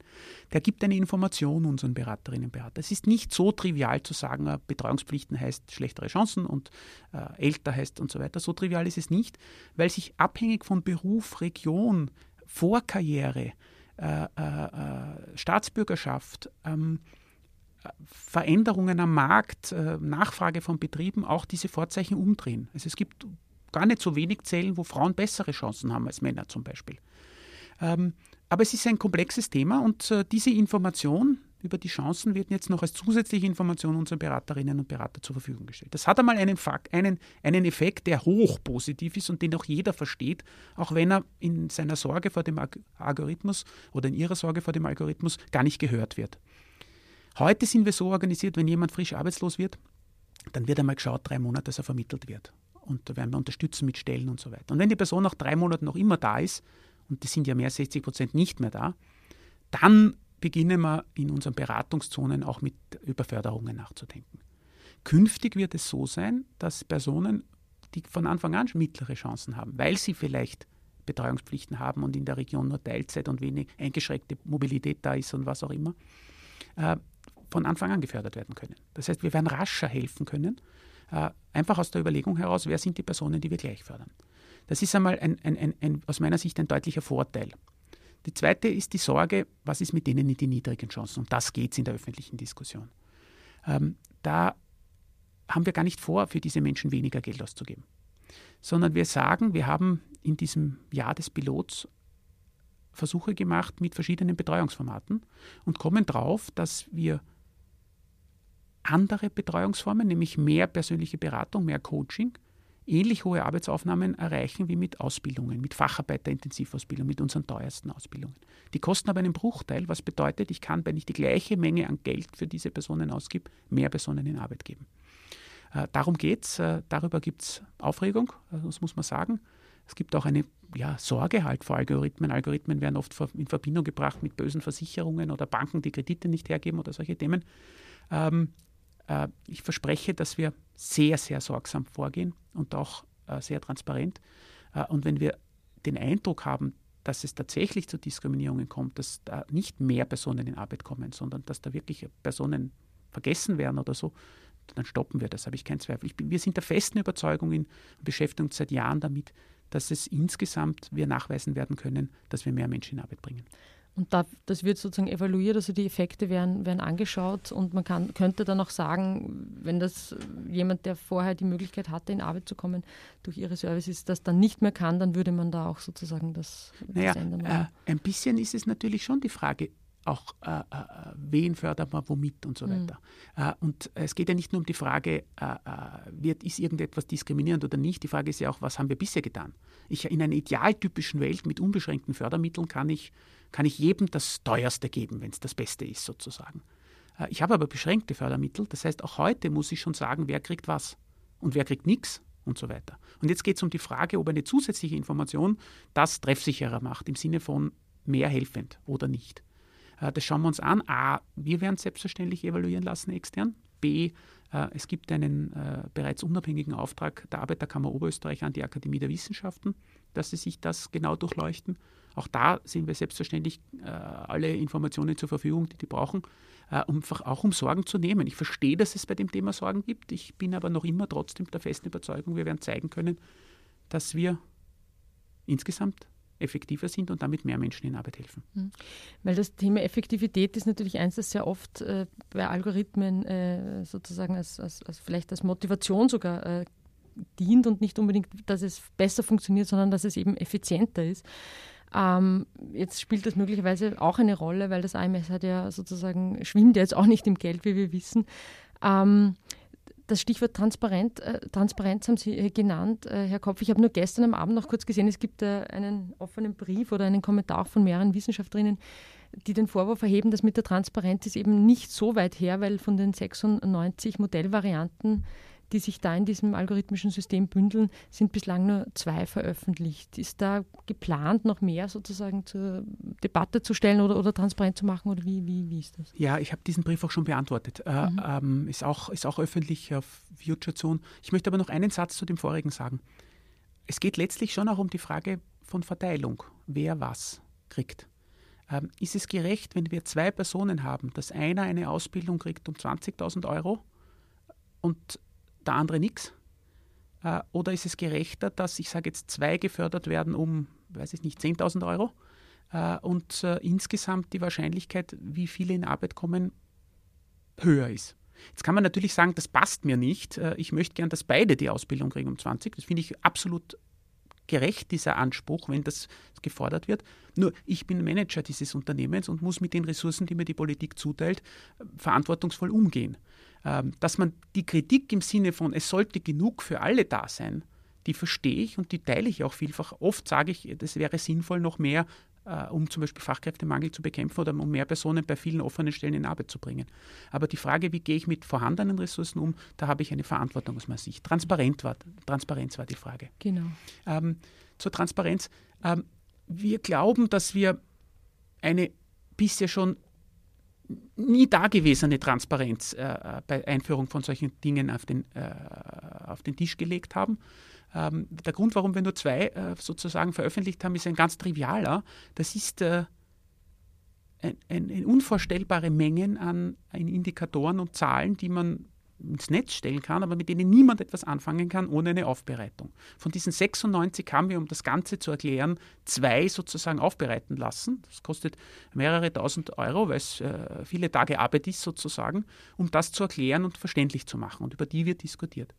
Der gibt eine Information unseren Beraterinnen und Beratern. Es ist nicht so trivial zu sagen, äh, Betreuungspflichten heißt schlechtere Chancen und äh, älter heißt und so weiter. So trivial ist es nicht, weil sich abhängig von Beruf, Region, Vorkarriere, äh, äh, äh Staatsbürgerschaft, ähm, Veränderungen am Markt, äh, Nachfrage von Betrieben auch diese Vorzeichen umdrehen. Also es gibt gar nicht so wenig Zellen, wo Frauen bessere Chancen haben als Männer zum Beispiel. Ähm, aber es ist ein komplexes Thema und äh, diese Information über die Chancen wird jetzt noch als zusätzliche Information unseren Beraterinnen und Beratern zur Verfügung gestellt. Das hat einmal einen, einen, einen Effekt, der hoch positiv ist und den auch jeder versteht, auch wenn er in seiner Sorge vor dem Algorithmus oder in ihrer Sorge vor dem Algorithmus gar nicht gehört wird. Heute sind wir so organisiert, wenn jemand frisch arbeitslos wird, dann wird einmal geschaut, drei Monate, dass er vermittelt wird. Und da werden wir unterstützen mit Stellen und so weiter. Und wenn die Person nach drei Monaten noch immer da ist, und das sind ja mehr als 60 Prozent nicht mehr da, dann beginnen wir in unseren Beratungszonen auch mit Überförderungen nachzudenken. Künftig wird es so sein, dass Personen, die von Anfang an mittlere Chancen haben, weil sie vielleicht Betreuungspflichten haben und in der Region nur Teilzeit und wenig eingeschränkte Mobilität da ist und was auch immer, äh, von Anfang an gefördert werden können. Das heißt, wir werden rascher helfen können, äh, einfach aus der Überlegung heraus, wer sind die Personen, die wir gleich fördern. Das ist einmal ein, ein, ein, aus meiner Sicht ein deutlicher Vorteil. Die zweite ist die Sorge, was ist mit denen in die niedrigen Chancen? Um das geht es in der öffentlichen Diskussion. Ähm, da haben wir gar nicht vor, für diese Menschen weniger Geld auszugeben, sondern wir sagen, wir haben in diesem Jahr des Pilots Versuche gemacht mit verschiedenen Betreuungsformaten und kommen drauf, dass wir andere Betreuungsformen, nämlich mehr persönliche Beratung, mehr Coaching, ähnlich hohe Arbeitsaufnahmen erreichen wie mit Ausbildungen, mit Facharbeiter-Intensivausbildung, mit unseren teuersten Ausbildungen. Die kosten aber einen Bruchteil, was bedeutet, ich kann, wenn ich die gleiche Menge an Geld für diese Personen ausgebe, mehr Personen in Arbeit geben. Äh, darum geht es, äh, darüber gibt es Aufregung, also das muss man sagen. Es gibt auch eine ja, Sorge halt vor Algorithmen. Algorithmen werden oft in Verbindung gebracht mit bösen Versicherungen oder Banken, die Kredite nicht hergeben oder solche Themen. Ähm, äh, ich verspreche, dass wir sehr, sehr sorgsam vorgehen und auch äh, sehr transparent. Äh, und wenn wir den Eindruck haben, dass es tatsächlich zu Diskriminierungen kommt, dass da nicht mehr Personen in Arbeit kommen, sondern dass da wirklich Personen vergessen werden oder so, dann stoppen wir das, habe ich keinen Zweifel. Bin, wir sind der festen Überzeugung in beschäftigen uns seit Jahren damit, dass es insgesamt wir nachweisen werden können, dass wir mehr Menschen in Arbeit bringen. Und da, das wird sozusagen evaluiert, also die Effekte werden, werden angeschaut und man kann, könnte dann auch sagen, wenn das jemand, der vorher die Möglichkeit hatte, in Arbeit zu kommen, durch ihre Services das dann nicht mehr kann, dann würde man da auch sozusagen das, naja, das ändern. Äh, ein bisschen ist es natürlich schon die Frage, auch äh, äh, wen fördert man womit und so mhm. weiter. Mhm. und es geht ja nicht nur um die Frage, äh, äh, wird, ist irgendetwas diskriminierend oder nicht. Die Frage ist ja auch, was haben wir bisher getan? Ich, in einer idealtypischen Welt mit unbeschränkten Fördermitteln kann ich, kann ich jedem das Teuerste geben, wenn es das Beste ist, sozusagen. ich habe aber beschränkte Fördermittel. Das heißt, auch heute muss ich schon sagen, wer kriegt was und wer kriegt nichts und so weiter. Und jetzt geht es um die Frage, ob eine zusätzliche Information das treffsicherer macht, im Sinne von mehr helfend oder nicht. Äh, das schauen wir uns an. A, wir werden selbstverständlich evaluieren lassen extern. B, äh, es gibt einen äh, bereits unabhängigen Auftrag der Arbeiterkammer Oberösterreich an die Akademie der Wissenschaften, dass sie sich das genau durchleuchten. Auch da sehen wir selbstverständlich alle Informationen zur Verfügung, die die brauchen, um auch um Sorgen zu nehmen. Ich verstehe, dass es bei dem Thema Sorgen gibt. Ich bin aber noch immer trotzdem der festen Überzeugung, wir werden zeigen können, dass wir insgesamt effektiver sind und damit mehr Menschen in Arbeit helfen. Hm. Weil das Thema Effektivität ist natürlich eins, das sehr oft äh, bei Algorithmen äh, sozusagen als, als, als, vielleicht als Motivation sogar äh, dient und nicht unbedingt, dass es besser funktioniert, sondern dass es eben effizienter ist. Ähm, jetzt spielt das möglicherweise auch eine Rolle, weil das AMS hat ja sozusagen, schwimmt ja jetzt auch nicht im Geld, wie wir wissen. Ähm, das Stichwort Transparent, äh, Transparenz haben Sie äh, genannt, äh, Herr Kopf. Ich habe nur gestern am Abend noch kurz gesehen, es gibt äh, einen offenen Brief oder einen Kommentar von mehreren Wissenschaftlerinnen, die den Vorwurf erheben, dass mit der Transparenz ist eben nicht so weit her, weil von den 96 Modellvarianten die sich da in diesem algorithmischen System bündeln, sind bislang nur zwei veröffentlicht. Ist da geplant, noch mehr sozusagen zur Debatte zu stellen oder, oder transparent zu machen oder wie, wie, wie ist das? Ja, ich habe diesen Brief auch schon beantwortet. Äh, mhm. ähm, ist, auch, ist auch öffentlich auf FutureZone. Ich möchte aber noch einen Satz zu dem vorigen sagen. Es geht letztlich schon auch um die Frage von Verteilung, wer was kriegt. Ähm, ist es gerecht, wenn wir zwei Personen haben, dass einer eine Ausbildung kriegt um 20.000 Euro und der andere nichts? Äh, oder ist es gerechter, dass, ich sage jetzt, zwei gefördert werden um, weiß ich nicht, 10.000 Euro äh, und äh, insgesamt die Wahrscheinlichkeit, wie viele in Arbeit kommen, höher ist? Jetzt kann man natürlich sagen, das passt mir nicht. Ich möchte gern, dass beide die Ausbildung kriegen um 20. Das finde ich absolut gerecht, dieser Anspruch, wenn das gefordert wird. Nur ich bin Manager dieses Unternehmens und muss mit den Ressourcen, die mir die Politik zuteilt, verantwortungsvoll umgehen. Ähm, dass man die Kritik im Sinne von, es sollte genug für alle da sein, die verstehe ich und die teile ich auch vielfach. Oft sage ich, es wäre sinnvoll, noch mehr, äh, um zum Beispiel Fachkräftemangel zu bekämpfen oder um mehr Personen bei vielen offenen Stellen in Arbeit zu bringen. Aber die Frage, wie gehe ich mit vorhandenen Ressourcen um, da habe ich eine Verantwortung aus meiner Sicht. Transparent war, Transparenz war die Frage. Genau. Ähm, zur Transparenz. Ähm, wir glauben, dass wir eine bisher schon nie dagewesene Transparenz äh, äh, bei Einführung von solchen Dingen auf den, äh, auf den Tisch gelegt haben. Ähm, der Grund, warum wir nur zwei äh, sozusagen veröffentlicht haben, ist ein ganz trivialer. Das ist äh, ein, ein, ein unvorstellbare Mengen an, an, Indikatoren und Zahlen, die man ins Netz stellen kann, aber mit denen niemand etwas anfangen kann ohne eine Aufbereitung. Von diesen 96 haben wir, um das Ganze zu erklären, zwei sozusagen aufbereiten lassen. Das kostet mehrere tausend Euro, weil es äh, viele Tage Arbeit ist sozusagen, um das zu erklären und verständlich zu machen. Und über die wird diskutiert.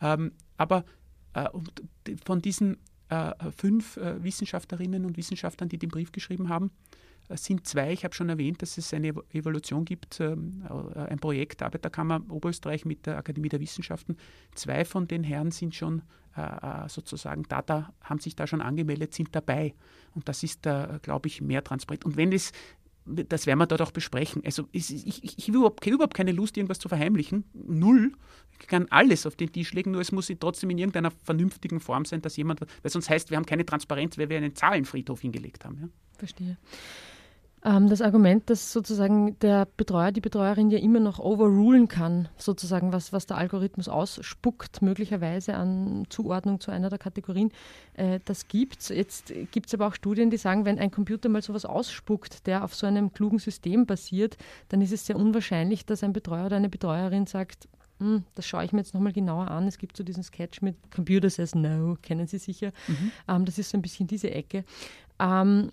Ähm, aber äh, von diesen äh, fünf äh, Wissenschaftlerinnen und Wissenschaftlern, die den Brief geschrieben haben, sind zwei, ich habe schon erwähnt, dass es eine Evaluation gibt, ähm, äh, ein Projekt Arbeiterkammer Oberösterreich mit der Akademie der Wissenschaften. Zwei von den Herren sind schon äh, äh, sozusagen da, da, haben sich da schon angemeldet, sind dabei. Und das ist, glaube ich, mehr transparent. Und wenn es das werden wir dort auch besprechen. Also ich, ich, ich habe überhaupt, überhaupt, keine Lust, irgendwas zu verheimlichen. Null. Ich kann alles auf den Tisch legen, nur es muss trotzdem in irgendeiner vernünftigen Form sein, dass jemand, weil sonst heißt, wir haben keine Transparenz, weil wir einen Zahlenfriedhof hingelegt haben. Ja? Verstehe. Ähm, das Argument, dass sozusagen der Betreuer, die Betreuerin ja immer noch overrulen kann, sozusagen, was, was der Algorithmus ausspuckt, möglicherweise an Zuordnung zu einer der Kategorien, äh, das gibt es. Jetzt gibt es aber auch Studien, die sagen, wenn ein Computer mal sowas ausspuckt, der auf so einem klugen System basiert, dann ist es sehr unwahrscheinlich, dass ein Betreuer oder eine Betreuerin sagt, hm, das schaue ich mir jetzt nochmal genauer an. Es gibt so diesen Sketch mit Computer says no, kennen Sie sicher. Mhm. Ähm, das ist so ein bisschen diese Ecke. Ähm,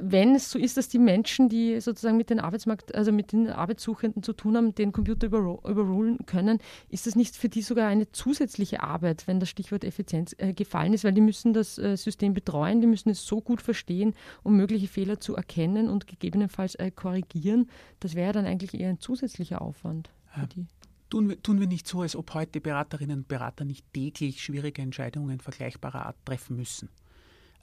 wenn es so ist, dass die Menschen, die sozusagen mit den Arbeitsmarkt, also mit den Arbeitssuchenden zu tun haben, den Computer überrulen können, ist das nicht für die sogar eine zusätzliche Arbeit, wenn das Stichwort Effizienz äh, gefallen ist, weil die müssen das äh, System betreuen, die müssen es so gut verstehen, um mögliche Fehler zu erkennen und gegebenenfalls äh, korrigieren. Das wäre dann eigentlich eher ein zusätzlicher Aufwand für die. Tun wir, tun wir nicht so, als ob heute Beraterinnen und Berater nicht täglich schwierige Entscheidungen vergleichbarer Art treffen müssen.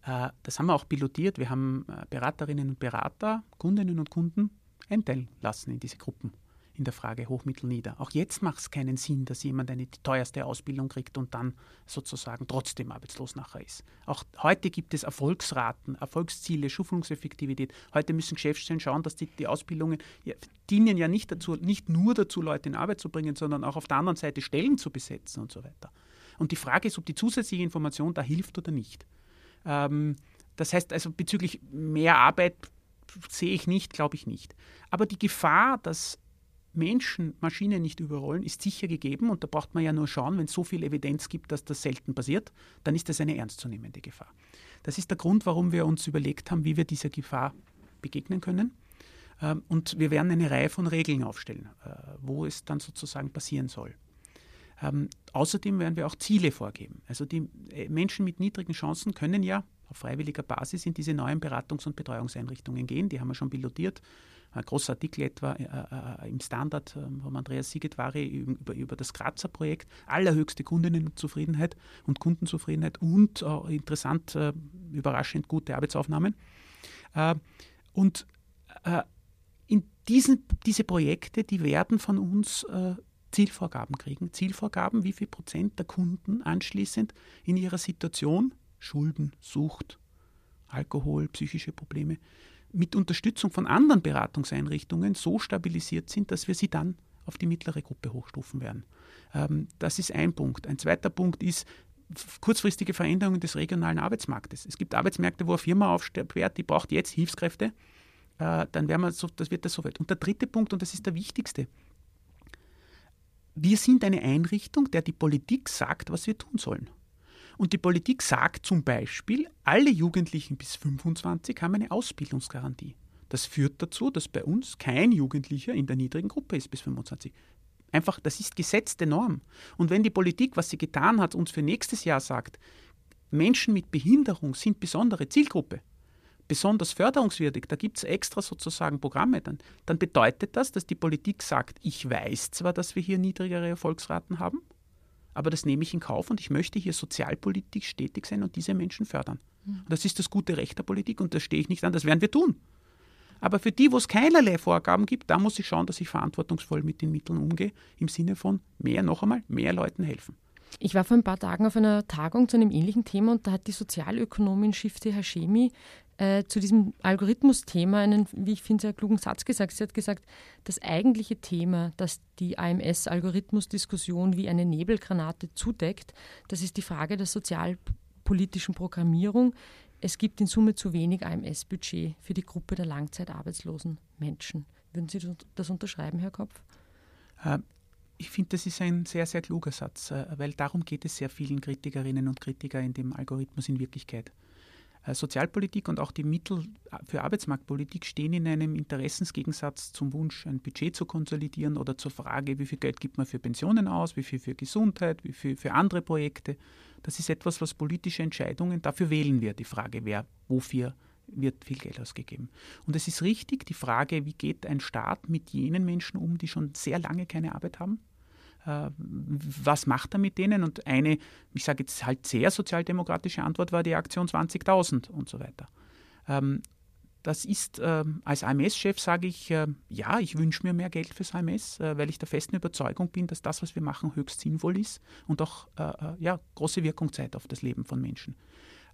Äh, das haben wir auch pilotiert. Wir haben äh, Beraterinnen und Berater, Kundinnen und Kunden einteilen lassen in diese Gruppen in der Frage hoch, mittel, nieder. Auch jetzt macht es keinen Sinn, dass jemand eine teuerste Ausbildung kriegt und dann sozusagen trotzdem arbeitslos nachher ist. Auch heute gibt es Erfolgsraten, Erfolgsziele, Schufungseffektivität. Heute müssen Geschäftsstellen schauen, dass die, die Ausbildungen ja, dienen ja nicht, dazu, nicht nur dazu, Leute in Arbeit zu bringen, sondern auch auf der anderen Seite Stellen zu besetzen und so weiter. Und die Frage ist, ob die zusätzliche Information da hilft oder nicht. Ähm, das heißt also bezüglich mehr Arbeit sehe ich nicht, glaube ich nicht. Aber die Gefahr, dass Menschen Maschinen nicht überrollen, ist sicher gegeben und da braucht man ja nur schauen, wenn es so viel Evidenz gibt, dass das selten passiert, dann ist das eine ernstzunehmende Gefahr. Das ist der Grund, warum wir uns überlegt haben, wie wir dieser Gefahr begegnen können. Ähm, und wir werden eine Reihe von Regeln aufstellen, äh, wo es dann sozusagen passieren soll. Ähm, außerdem werden wir auch Ziele vorgeben. Also die äh, Menschen mit niedrigen Chancen können ja auf freiwilliger Basis in diese neuen Beratungs- und Betreuungseinrichtungen gehen. Die haben wir schon pilotiert. Ein großer Artikel etwa äh, äh, im Standard äh, vom Andreas Sigetvari über, über das Grazer Projekt. Allerhöchste Kundinnenzufriedenheit und Kundenzufriedenheit und interessant, überraschend gute Arbeitsaufnahmen. Und in diesen, diese Projekte, die werden von uns Zielvorgaben kriegen. Zielvorgaben, wie viel Prozent der Kunden anschließend in ihrer Situation, Schulden, Sucht, Alkohol, psychische Probleme, mit Unterstützung von anderen Beratungseinrichtungen so stabilisiert sind, dass wir sie dann auf die mittlere Gruppe hochstufen werden. Ähm, das ist ein Punkt. Ein zweiter Punkt ist, kurzfristige Veränderungen des regionalen Arbeitsmarktes. Es gibt Arbeitsmärkte, wo eine Firma aufsperrt, die braucht jetzt Hilfskräfte, äh, dann werden wir so, das wird das so weit. Und der dritte Punkt, und das ist der wichtigste, wir sind eine Einrichtung, der die Politik sagt, was wir tun sollen. Und die Politik sagt zum Beispiel, alle Jugendlichen bis 25 haben eine Ausbildungsgarantie. Das führt dazu, dass bei uns kein Jugendlicher in der niedrigen Gruppe ist bis 25. Einfach, das ist gesetzte Norm. Und wenn die Politik, was sie getan hat, uns für nächstes Jahr sagt, Menschen mit Behinderung sind besondere Zielgruppe, besonders förderungswürdig, da gibt es extra sozusagen Programme, dann, dann bedeutet das, dass die Politik sagt, ich weiß zwar, dass wir hier niedrigere Erfolgsraten haben, aber das nehme ich in Kauf und ich möchte hier sozialpolitisch stetig sein und diese Menschen fördern. Mhm. das ist das gute Recht der Politik und das stehe ich nicht an, das werden wir tun. Aber für die, wo es keinerlei Vorgaben gibt, da muss ich schauen, dass ich verantwortungsvoll mit den Mitteln umgehe, im Sinne von mehr, noch einmal, mehr Leuten helfen. Ich war vor ein paar Tagen auf einer Tagung zu einem ähnlichen Thema und da hat die Sozialökonomin Shifte Hashemi äh, zu diesem Algorithmus-Thema einen, wie ich finde, sehr klugen Satz gesagt. Sie hat gesagt, das eigentliche Thema, das die AMS-Algorithmus-Diskussion wie eine Nebelgranate zudeckt, das ist die Frage der sozialpolitischen Programmierung. Es gibt in Summe zu wenig AMS-Budget für die Gruppe der langzeitarbeitslosen Menschen. Würden Sie das unterschreiben, Herr Kopf? Äh, ich finde, das ist ein sehr, sehr kluger Satz, äh, weil darum geht es sehr vielen Kritikerinnen und Kritikern in dem Algorithmus in Wirklichkeit. Äh, Sozialpolitik und auch die Mittel für Arbeitsmarktpolitik stehen in einem Interessensgegensatz zum Wunsch, ein Budget zu konsolidieren oder zur Frage, wie viel Geld gibt man für Pensionen aus, wie viel für Gesundheit, wie viel für andere Projekte. Das ist etwas, was politische Entscheidungen, dafür wählen wir die Frage, wer wofür wird viel Geld ausgegeben. Und es ist richtig, die Frage, wie geht ein Staat mit jenen Menschen um, die schon sehr lange keine Arbeit haben? Äh, was macht er mit denen? Und eine, ich sage jetzt halt sehr sozialdemokratische Antwort war die Aktion 20.000 und so weiter. Ähm, das ist, äh, als AMS-Chef sage ich, äh, ja, ich wünsche mir mehr Geld fürs AMS, weil ich der festen Überzeugung bin, dass das, was wir machen, höchst sinnvoll ist und auch ja, große Wirkung zeigt auf das Leben von Menschen.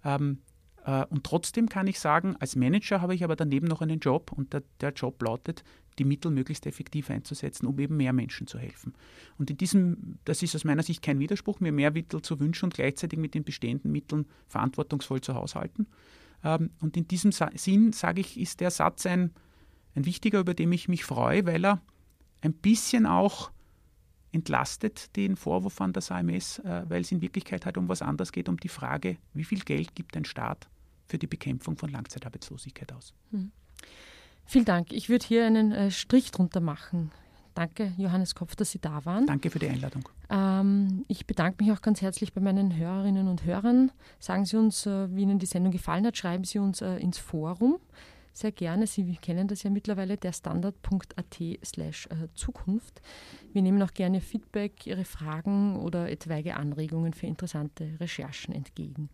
Ähm, äh, und trotzdem kann ich sagen, als Manager habe ich aber daneben noch einen Job und der, der, Job lautet, die Mittel möglichst effektiv einzusetzen, um eben mehr Menschen zu helfen. Und in diesem, das ist aus meiner Sicht kein Widerspruch, mir mehr Mittel zu wünschen und gleichzeitig mit den bestehenden Mitteln verantwortungsvoll zu haushalten. Ähm, und in diesem Sinn, sage ich, ist der Satz ein, ein wichtiger, über den ich mich freue, weil er ein bisschen auch entlastet den Vorwurf an das AMS, äh, weil es in Wirklichkeit halt um was anderes geht, um die Frage, wie viel Geld gibt ein Staat für die Bekämpfung von Langzeitarbeitslosigkeit aus. Hm. Vielen Dank. Ich würde hier einen äh, Strich drunter machen. Danke, Johannes Kopf, dass Sie da waren. Danke für die Einladung. Ähm, ich bedanke mich auch ganz herzlich bei meinen Hörerinnen und Hörern. Sagen Sie uns, äh, wie Ihnen die Sendung gefallen hat. Schreiben Sie uns äh, ins Forum sehr gerne. Sie kennen das ja mittlerweile, der standard.at slash äh, Zukunft. Wir nehmen auch gerne Feedback, Ihre Fragen oder etwaige Anregungen für interessante Recherchen entgegen.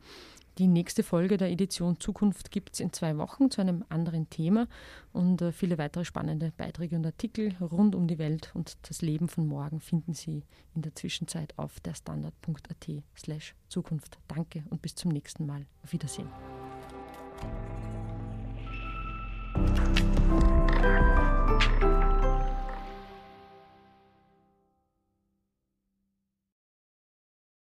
Die nächste Folge der Edition Zukunft gibt es in zwei Wochen zu einem anderen Thema und äh, viele weitere spannende Beiträge und Artikel rund um die Welt und das Leben von morgen finden Sie in der Zwischenzeit auf der standard.at slash Zukunft. Danke und bis zum nächsten Mal. Auf Wiedersehen. Thank you.